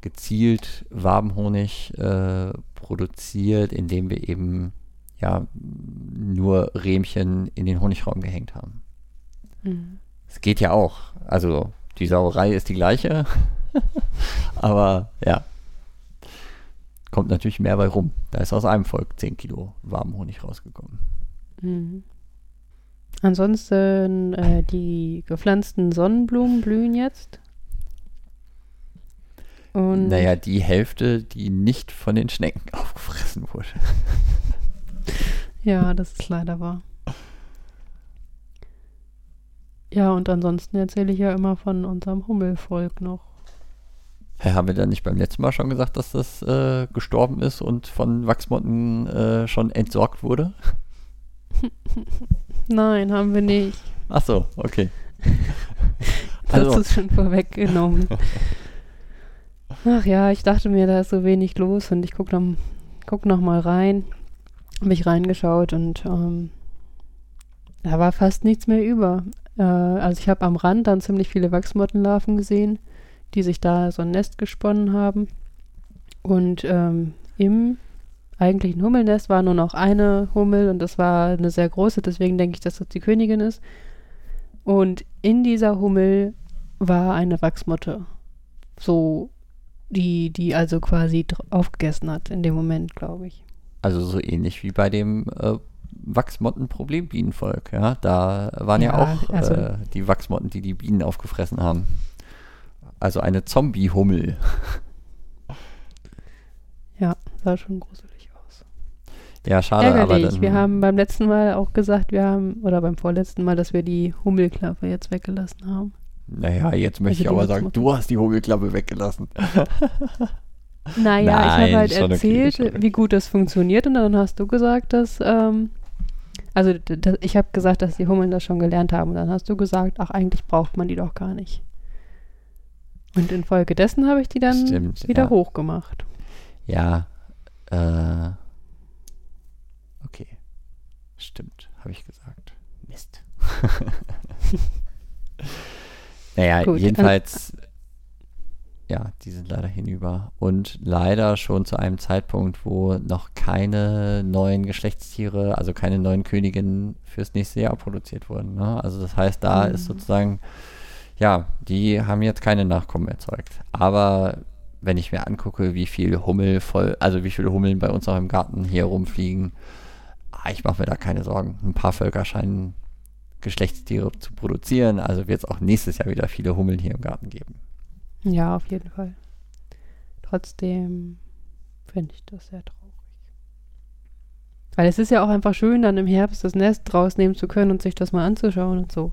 gezielt Wabenhonig äh, produziert, indem wir eben ja nur Rähmchen in den Honigraum gehängt haben.
Mhm.
Es geht ja auch. Also die Sauerei ist die gleiche, <laughs> aber ja. Kommt natürlich mehr bei rum. Da ist aus einem Volk 10 Kilo warmen Honig rausgekommen.
Mhm. Ansonsten, äh, die gepflanzten Sonnenblumen blühen jetzt. Und
Naja, die Hälfte, die nicht von den Schnecken <laughs> aufgefressen wurde.
ja, das ist leider wahr. Ja, und ansonsten erzähle ich ja immer von unserem Hummelvolk noch.
Hä, haben wir da nicht beim letzten Mal schon gesagt, dass das äh, gestorben ist und von Wachsmotten äh, schon entsorgt wurde? <laughs>
Nein, haben wir nicht.
Ach so, okay. <laughs>
Das
Also,
ist schon vorweggenommen. Ach ja, ich dachte mir, da ist so wenig los und ich guck noch, guck noch mal rein. Habe ich reingeschaut und ähm, da war fast nichts mehr über. Äh, also ich habe am Rand dann ziemlich viele Wachsmottenlarven gesehen, die sich da so ein Nest gesponnen haben. Und ähm, im eigentlichen Hummelnest war nur noch eine Hummel und das war eine sehr große, deswegen denke ich, dass das die Königin ist. Und in dieser Hummel war eine Wachsmotte. So, die, die also quasi aufgegessen hat in dem Moment, glaube ich.
also so ähnlich wie bei dem äh, Wachsmotten-Problembienenvolk. Ja? Da waren ja,
Ja,
auch
also-
äh, die Wachsmotten, die die Bienen aufgefressen haben. Also eine Zombie-Hummel.
Ja, sah schon gruselig aus.
Ja, schade, aber
Ärgerlich.
dann,
wir haben beim letzten Mal auch gesagt, wir haben, oder beim vorletzten Mal, dass wir die Hummelklappe jetzt weggelassen haben.
Naja, jetzt möchte
Also
ich aber sagen, du hast die Hummelklappe weggelassen. <laughs>
Naja, ich
Nein,
habe halt erzählt,
okay.
wie gut das funktioniert und dann hast du gesagt, dass, ähm, also d- d- ich habe gesagt, dass die Hummeln das schon gelernt haben und dann hast du gesagt, ach, eigentlich braucht man die doch gar nicht. Und infolgedessen habe ich die dann
Stimmt,
wieder
ja.
hochgemacht.
Ja, äh, okay. Stimmt, habe ich gesagt. Mist. <laughs> naja,
Gut,
jedenfalls, ja, die sind leider hinüber. Und leider schon zu einem Zeitpunkt, wo noch keine neuen Geschlechtstiere, also keine neuen Königinnen fürs nächste Jahr produziert wurden. Ne? Also das heißt, da ist
Mhm.
sozusagen, ja, die haben jetzt keine Nachkommen erzeugt. Aber wenn ich mir angucke, wie viel Hummel voll, also wie viele Hummeln bei uns auch im Garten hier rumfliegen, ich mache mir da keine Sorgen. Ein paar Völker scheinen Geschlechtstiere zu produzieren, also wird es auch nächstes Jahr wieder viele Hummeln hier im Garten geben.
Ja, auf jeden Fall. Trotzdem finde ich das sehr traurig. Weil es ist ja auch einfach schön, dann im Herbst das Nest rausnehmen zu können und sich das mal anzuschauen und so.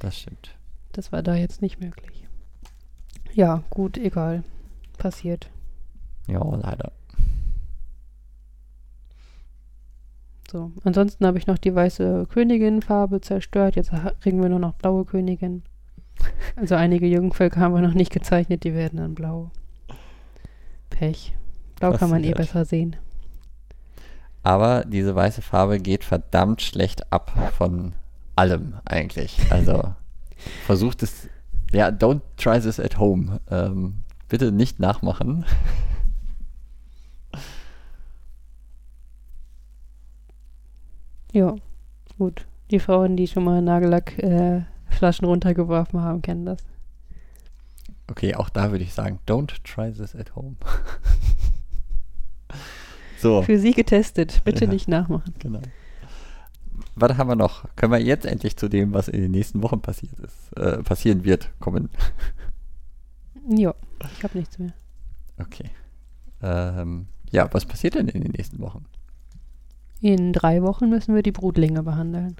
Das stimmt.
Das war da jetzt nicht möglich. Ja, gut, egal. Passiert.
Ja, leider.
So. Ansonsten habe ich noch die weiße Königin-Farbe zerstört. Jetzt kriegen wir nur noch blaue Königin. Also einige Jungvölker haben wir noch nicht gezeichnet, die werden dann blau. Pech. Blau kann man eh besser sehen.
Aber diese weiße Farbe geht verdammt schlecht ab von allem eigentlich. Also <laughs> versucht es, ja, don't try this at home. Ähm, bitte nicht nachmachen.
Ja, gut. Die Frauen, die schon mal Nagellackflaschen äh, runtergeworfen haben, kennen das.
Okay, auch da würde ich sagen, don't try this at home. <laughs> so,
Für sie getestet. Bitte
Ja.
nicht nachmachen.
genau. Was haben wir noch? Können wir jetzt endlich zu dem, was in den nächsten Wochen passiert ist, äh, passieren wird, kommen? <laughs>
Ja, ich habe nichts mehr.
Okay. Ähm, ja, was passiert denn in den nächsten Wochen?
In drei Wochen müssen wir die Brutlinge behandeln.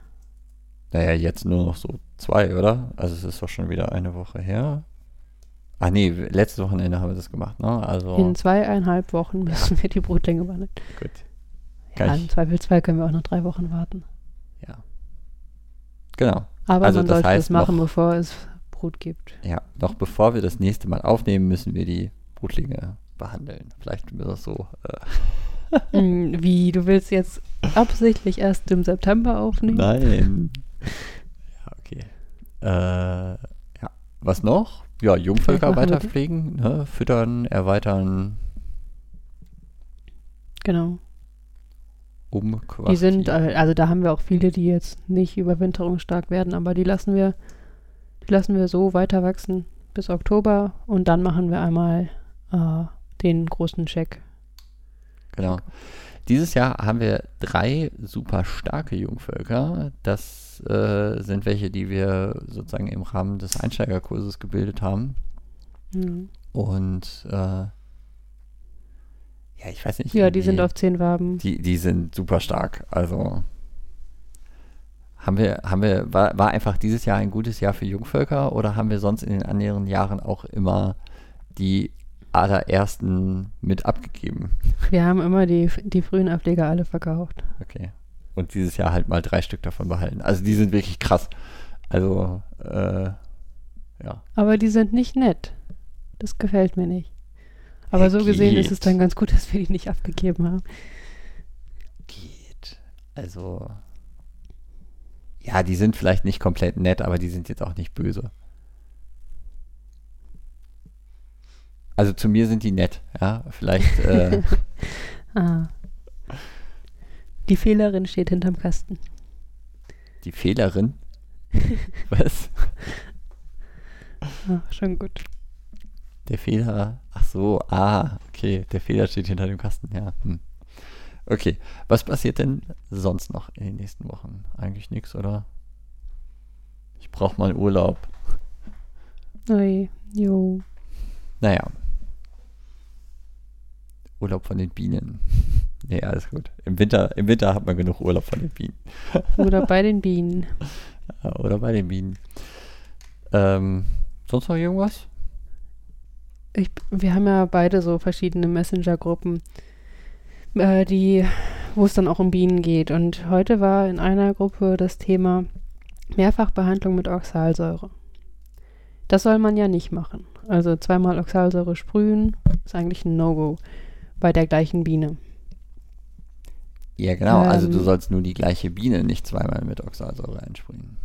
Naja, jetzt nur noch so zwei, oder? Also es ist doch schon wieder eine Woche her. Ah nee, letztes Wochenende haben wir das gemacht, ne? Also
In zweieinhalb Wochen müssen wir die Brutlinge behandeln.
gut.
Ja,
Kann
im
ich-
Zweifelsfall können wir auch noch drei Wochen warten.
Ja. Genau.
Aber
Also
man
das
sollte
heißt
es machen,
noch-
bevor es Brut gibt.
Ja, noch bevor wir das nächste Mal aufnehmen, müssen wir die Brutlinge behandeln. Vielleicht wird das so. Äh,
Wie, du willst jetzt absichtlich erst im September aufnehmen?
nein. ja, okay. Äh, ja. Was noch? Ja, Jungvölker
Vielleicht machen wir
weiter pflegen, ne? füttern, erweitern,
Genau.
umquartieren.
Die sind, also da haben wir auch viele, die jetzt nicht überwinterungsstark werden, aber die lassen wir, die lassen wir so weiter wachsen bis Oktober und dann machen wir einmal äh, den großen Check.
Genau. Dieses Jahr haben wir drei super starke Jungvölker. Das äh, sind welche, die wir sozusagen im Rahmen des Einsteigerkurses gebildet haben.
Mhm.
Und äh, ja, ich weiß nicht.
Ja, die sind
irgendwie-
auf zehn Waben.
Die, die sind super stark. Also haben wir, haben wir, war, war einfach dieses Jahr ein gutes Jahr für Jungvölker oder haben wir sonst in den anderen Jahren auch immer die allerersten mit abgegeben?
Wir haben immer die, die frühen Ableger alle verkauft.
Okay. Und dieses Jahr halt mal drei Stück davon behalten. Also die sind wirklich krass. Also, äh, ja.
Aber die sind nicht nett. Das gefällt mir nicht. Aber so gesehen ist es
Geht.
dann ganz gut, dass wir die nicht abgegeben haben.
Geht. Also, ja, die sind vielleicht nicht komplett nett, aber die sind jetzt auch nicht böse. Also zu mir sind die nett, ja. Vielleicht, äh, <laughs>
Ah. Die Fehlerin steht hinterm Kasten.
die Fehlerin. <laughs> Was?
Ah, schon gut.
Der Fehler. Ach so, ah, okay. Der Fehler steht hinter dem Kasten, ja. Hm. Okay. Was passiert denn sonst noch in den nächsten Wochen? Eigentlich nichts, oder? Ich brauche mal Urlaub.
Ui, jo.
Naja. Urlaub von den Bienen. <laughs> Nee, alles gut. Im Winter, im Winter hat man genug Urlaub von den Bienen. <laughs>
Oder bei den Bienen.
Oder bei den Bienen. Ähm, sonst noch irgendwas?
Ich, wir haben ja beide so verschiedene Messenger-Gruppen, äh, die, wo es dann auch um Bienen geht. Und heute war in einer Gruppe das Thema Mehrfachbehandlung mit Oxalsäure. Das soll man ja nicht machen. Also zweimal Oxalsäure sprühen ist eigentlich ein No-Go bei der gleichen Biene.
Ja, genau. also du
Ähm.
sollst nur die gleiche Biene nicht zweimal mit Oxalsäure einsprühen.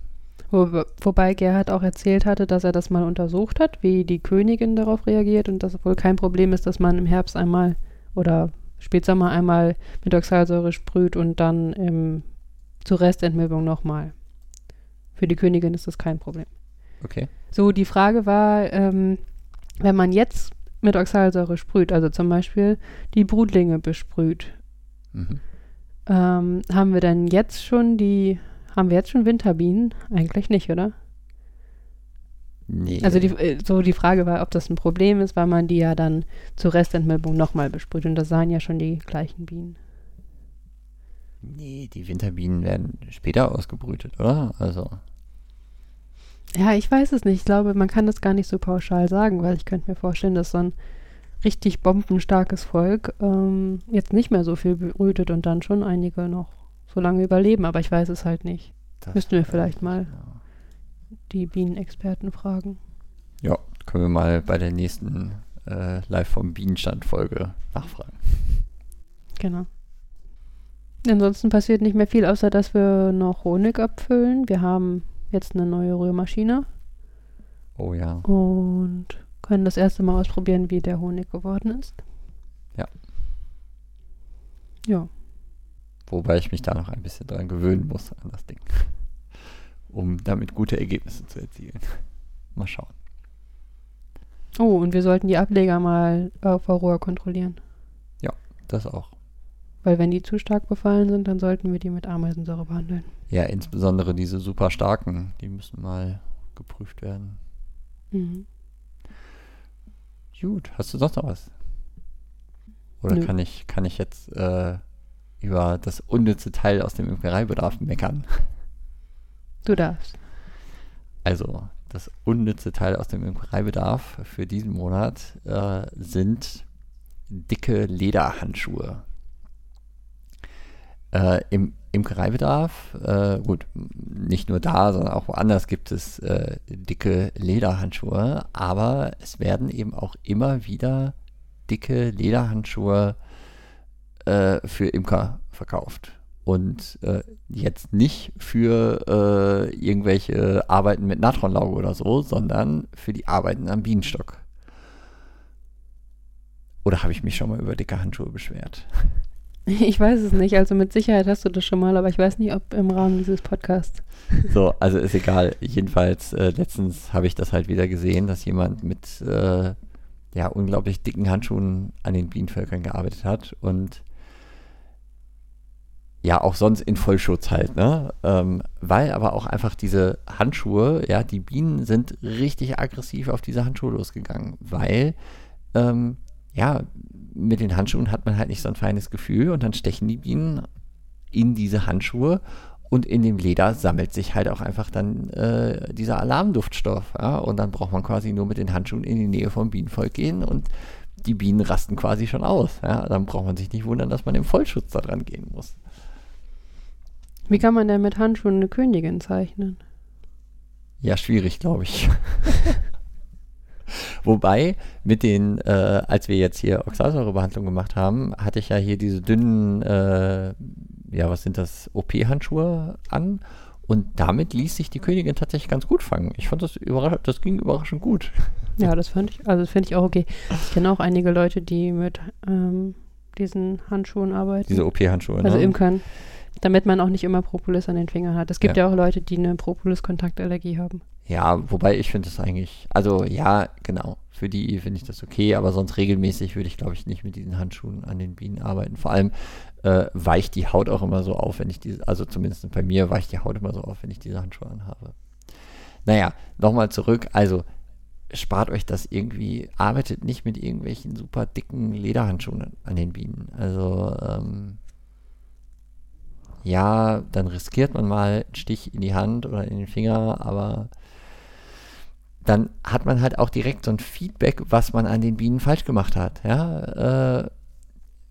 Wo, wobei Gerhard auch erzählt hatte, dass er das mal untersucht hat, wie die Königin darauf reagiert und dass es wohl kein Problem ist, dass man im Herbst einmal oder Spätsommer einmal mit Oxalsäure sprüht und dann im, zur Restentmilbung nochmal. Für die Königin ist das kein Problem.
Okay.
So, die Frage war, ähm, wenn man jetzt mit Oxalsäure sprüht, also zum Beispiel die Brutlinge besprüht,
Mhm.
ähm, haben wir denn jetzt schon die, haben wir jetzt schon Winterbienen? Eigentlich nicht, oder?
Nee.
Also die, äh, so die Frage war, ob das ein Problem ist, weil man die ja dann zur Restentmilbung nochmal besprüht. Und das sahen ja schon die gleichen Bienen.
nee, die Winterbienen werden später ausgebrütet, oder? Also,
Ja, ich weiß es nicht. Ich glaube, man kann das gar nicht so pauschal sagen, weil ich könnte mir vorstellen, dass so ein richtig bombenstarkes Volk ähm, jetzt nicht mehr so viel brütet und dann schon einige noch so lange überleben, aber ich weiß es halt nicht.
Das
Müssten wir vielleicht
ich
mal.
ja.
Die Bienenexperten fragen.
Ja, können wir mal bei der nächsten äh, Live vom Bienenstand-Folge nachfragen.
Genau. Ansonsten passiert nicht mehr viel, außer dass wir noch Honig abfüllen. Wir haben jetzt eine neue Rührmaschine
Oh ja.
und können das erste Mal ausprobieren, wie der Honig geworden ist.
Ja.
Ja.
Wobei ich mich da noch ein bisschen dran gewöhnen muss an das Ding. <laughs> Um damit gute Ergebnisse zu erzielen. <laughs> Mal schauen.
Oh, und wir sollten die Ableger mal auf Varroa kontrollieren.
Das auch.
Weil wenn die zu stark befallen sind, dann sollten wir die mit Ameisensäure behandeln.
Ja, insbesondere diese super starken, die müssen mal geprüft werden.
Mhm.
Gut, hast du sonst noch was? Oder
Nö.
kann ich, kann ich jetzt äh, über das unnütze Teil aus dem Imkereibedarf meckern?
Du darfst.
Also, das unnütze Teil aus dem Imkereibedarf für diesen Monat äh, sind dicke Lederhandschuhe. Äh, Im Imkereibedarf, äh, gut, nicht nur da, sondern auch woanders gibt es äh, dicke Lederhandschuhe, aber es werden eben auch immer wieder dicke Lederhandschuhe äh, für Imker verkauft. Und äh, jetzt nicht für äh, irgendwelche Arbeiten mit Natronlauge oder so, sondern für die Arbeiten am Bienenstock. Oder habe ich mich schon mal über dicke Handschuhe beschwert? <laughs>
Ich weiß es nicht. Also mit Sicherheit hast du das schon mal, aber ich weiß nicht, ob im Rahmen dieses Podcasts.
So, also ist egal. Jedenfalls, äh, letztens habe ich das halt wieder gesehen, dass jemand mit äh, ja, unglaublich dicken Handschuhen an den Bienenvölkern gearbeitet hat und ja, auch sonst in Vollschutz halt, ne? Ähm, weil aber auch einfach diese Handschuhe, ja, die Bienen sind richtig aggressiv auf diese Handschuhe losgegangen, weil, ähm, ja, mit den Handschuhen hat man halt nicht so ein feines Gefühl und dann stechen die Bienen in diese Handschuhe und in dem Leder sammelt sich halt auch einfach dann äh, dieser Alarmduftstoff. Ja? Und dann braucht man quasi nur mit den Handschuhen in die Nähe vom Bienenvolk gehen und die Bienen rasten quasi schon aus. Ja? Dann braucht man sich nicht wundern, dass man im Vollschutz da dran gehen muss.
Wie kann man denn mit Handschuhen eine Königin zeichnen?
Ja, schwierig, glaube ich. <laughs> Wobei, mit den, äh, als wir jetzt hier Oxalsäurebehandlung gemacht haben, hatte ich ja hier diese dünnen, äh, ja, was sind das, OP-Handschuhe an. Und damit ließ sich die Königin tatsächlich ganz gut fangen. Ich fand das überraschend, das ging überraschend gut.
Ja, das fand ich, also das finde ich auch okay. Ich kenne auch einige Leute, die mit ähm, diesen Handschuhen arbeiten.
Diese OP-Handschuhe,
also
ne?
Imkern. Damit man auch nicht immer Propolis an den Fingern hat. Es gibt
Ja.
ja, auch Leute, die eine Propolis-Kontaktallergie haben.
Ja, wobei ich finde das eigentlich, also ja, genau, für die finde ich das okay, aber sonst regelmäßig würde ich, glaube ich, nicht mit diesen Handschuhen an den Bienen arbeiten. Vor allem äh, weicht die Haut auch immer so auf, wenn ich diese, also zumindest bei mir weicht die Haut immer so auf, wenn ich diese Handschuhe anhabe. Naja, nochmal zurück, also spart euch das irgendwie, arbeitet nicht mit irgendwelchen super dicken Lederhandschuhen an den Bienen. Also, ähm, ja, dann riskiert man mal einen Stich in die Hand oder in den Finger, aber dann hat man halt auch direkt so ein Feedback, was man an den Bienen falsch gemacht hat. Ja, äh,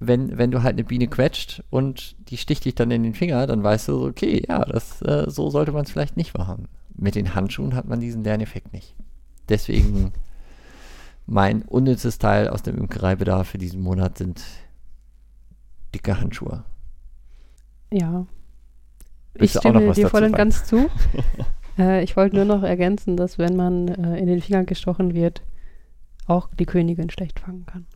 wenn, wenn du halt eine Biene quetscht und die sticht dich dann in den Finger, dann weißt du, okay, ja, das, äh, so sollte man es vielleicht nicht machen. Mit den Handschuhen hat man diesen Lerneffekt nicht. Deswegen mein unnützes Teil aus dem Imkereibedarf für diesen Monat sind dicke Handschuhe.
Ja.
Willst
ich stimme dir voll und ganz zu. <laughs> äh, ich wollte nur noch ergänzen, dass wenn man äh, in den Finger gestochen wird, auch die Königin schlecht fangen kann.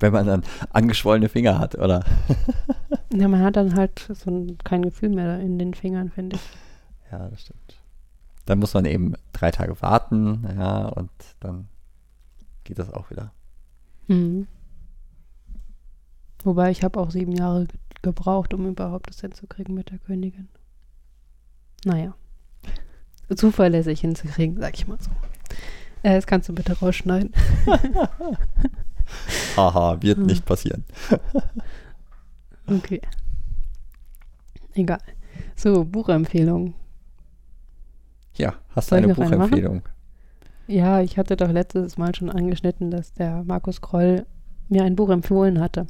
Wenn man dann angeschwollene Finger hat, oder? <laughs>
Ja, man hat dann halt so ein, kein Gefühl mehr in den Fingern, finde ich.
Ja, das stimmt. Dann muss man eben drei Tage warten, ja, und dann geht das auch wieder.
Mhm. Wobei ich habe auch sieben Jahre ge- gebraucht, um überhaupt das hinzukriegen mit der Königin. Naja. Zuverlässig hinzukriegen, sag ich mal so. Äh, das kannst du bitte rausschneiden. <laughs>
Haha, wird
Hm.
nicht passieren. <laughs>
Okay. Egal. So, Buchempfehlung.
Ja, hast du eine? Buchempfehlung?
Ja, ich hatte doch letztes Mal schon angeschnitten, dass der Markus Kroll mir ein Buch empfohlen hatte.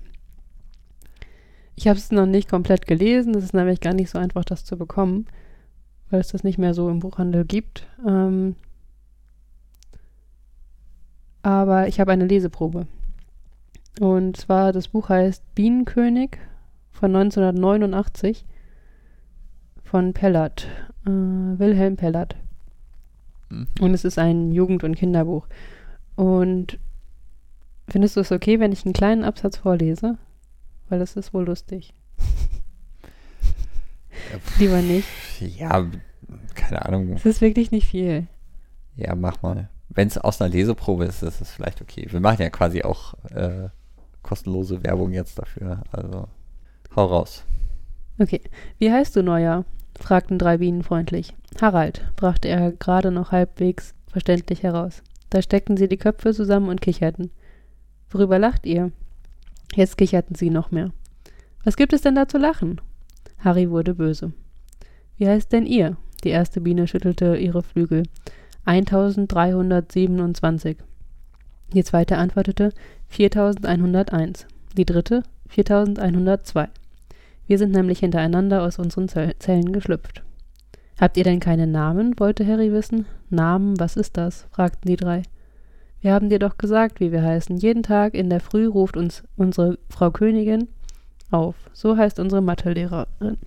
Ich habe es noch nicht komplett gelesen. Es ist nämlich gar nicht so einfach, das zu bekommen, weil es das nicht mehr so im Buchhandel gibt. Ähm, aber ich habe eine Leseprobe. Und zwar, das Buch heißt Bienenkönig von 1989 von Pellert, äh, Wilhelm Pellert.
Mhm.
Und es ist ein Jugend- und Kinderbuch. Und findest du es okay, wenn ich einen kleinen Absatz vorlese? Weil das ist wohl lustig. <laughs> Lieber nicht.
Ja, keine Ahnung.
Es ist wirklich nicht viel.
Ja, mach mal. Wenn es aus einer Leseprobe ist, ist es vielleicht okay. Wir machen ja quasi auch äh, kostenlose Werbung jetzt dafür. Also hau raus.
Okay. Wie heißt du, Neuer? fragten drei Bienen freundlich. Harald, brachte er gerade noch halbwegs verständlich heraus. Da steckten sie die Köpfe zusammen und kicherten. Worüber lacht ihr? Jetzt kicherten sie noch mehr. Was gibt es denn da zu lachen? Harry wurde böse. Wie heißt denn ihr? Die erste Biene schüttelte ihre Flügel. 1327. Die zweite antwortete 4101. Die dritte 4102. Wir sind nämlich hintereinander aus unseren Zell Zellen geschlüpft. Habt ihr denn keinen Namen? wollte Harry wissen. Namen, was ist das? fragten die drei. Wir haben dir doch gesagt, wie wir heißen. Jeden Tag in der Früh ruft uns unsere Frau Königin auf. So heißt unsere Mathelehrerin.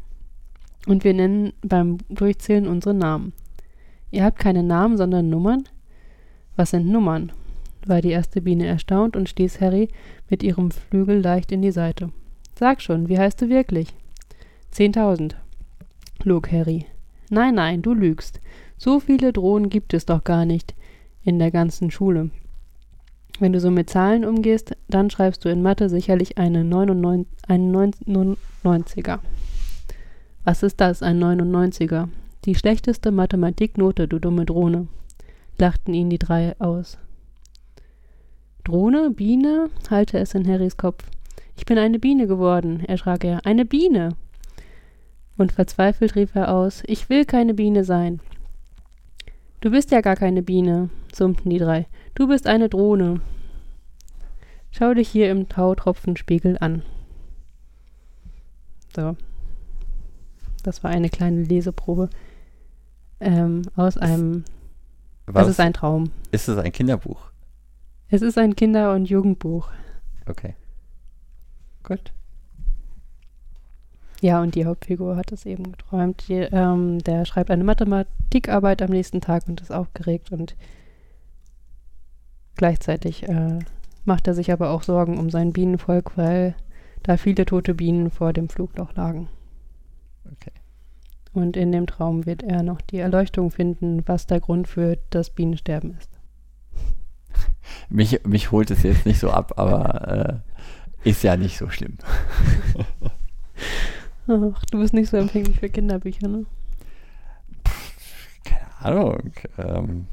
Und wir nennen beim Durchzählen unsere Namen. Ihr habt keine Namen, sondern Nummern? Was sind Nummern? war die erste Biene erstaunt und stieß Harry mit ihrem Flügel leicht in die Seite. Sag schon, wie heißt du wirklich? Zehntausend, log Harry. Nein, nein, du lügst. So viele Drohnen gibt es doch gar nicht in der ganzen Schule. Wenn du so mit Zahlen umgehst, dann schreibst du in Mathe sicherlich eine 99, einen 99er. Was ist das, ein 99er? Die schlechteste Mathematiknote, du dumme Drohne, lachten ihn die drei aus. Drohne? Biene? hallte es in Harrys Kopf. Ich bin eine Biene geworden, erschrak er. Eine Biene! Und verzweifelt rief er aus, ich will keine Biene sein. Du bist ja gar keine Biene, summten die drei. Du bist eine Drohne. Schau dich hier im Tautropfenspiegel an. So. Das war eine kleine Leseprobe ähm, aus einem.
Was
Es ist ein Traum.
ist es ein Kinderbuch?
Es ist ein Kinder- und Jugendbuch.
Okay. Gut.
Ja, und die Hauptfigur hat es eben geträumt. Die, ähm, der schreibt eine Mathematikarbeit am nächsten Tag und ist aufgeregt und gleichzeitig äh, macht er sich aber auch Sorgen um sein Bienenvolk, weil da viele tote Bienen vor dem Flugloch lagen.
Okay.
Und in dem Traum wird er noch die Erleuchtung finden, was der Grund für das Bienensterben ist. <laughs>
Mich, mich holt es jetzt nicht so ab, aber äh, ist ja nicht so schlimm. <laughs>
Ach, du bist nicht so empfänglich für Kinderbücher, ne?
Keine Ahnung. Ähm,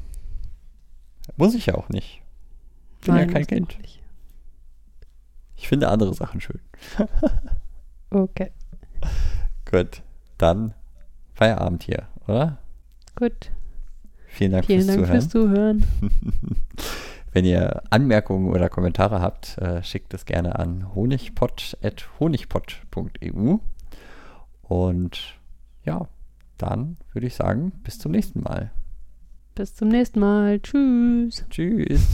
muss ich ja auch nicht. Bin ja kein Kind. Ich finde andere Sachen schön. <laughs>
Okay,
Gut, dann Feierabend hier, oder?
gut.
Vielen Dank
Vielen
fürs
Dank
Zuhören.
fürs Zuhören. <laughs>
Wenn ihr Anmerkungen oder Kommentare habt, äh, schickt es gerne an honigpott.honigpott.eu. Und ja, dann würde ich sagen, bis zum nächsten Mal.
Bis zum nächsten Mal. Tschüss.
Tschüss.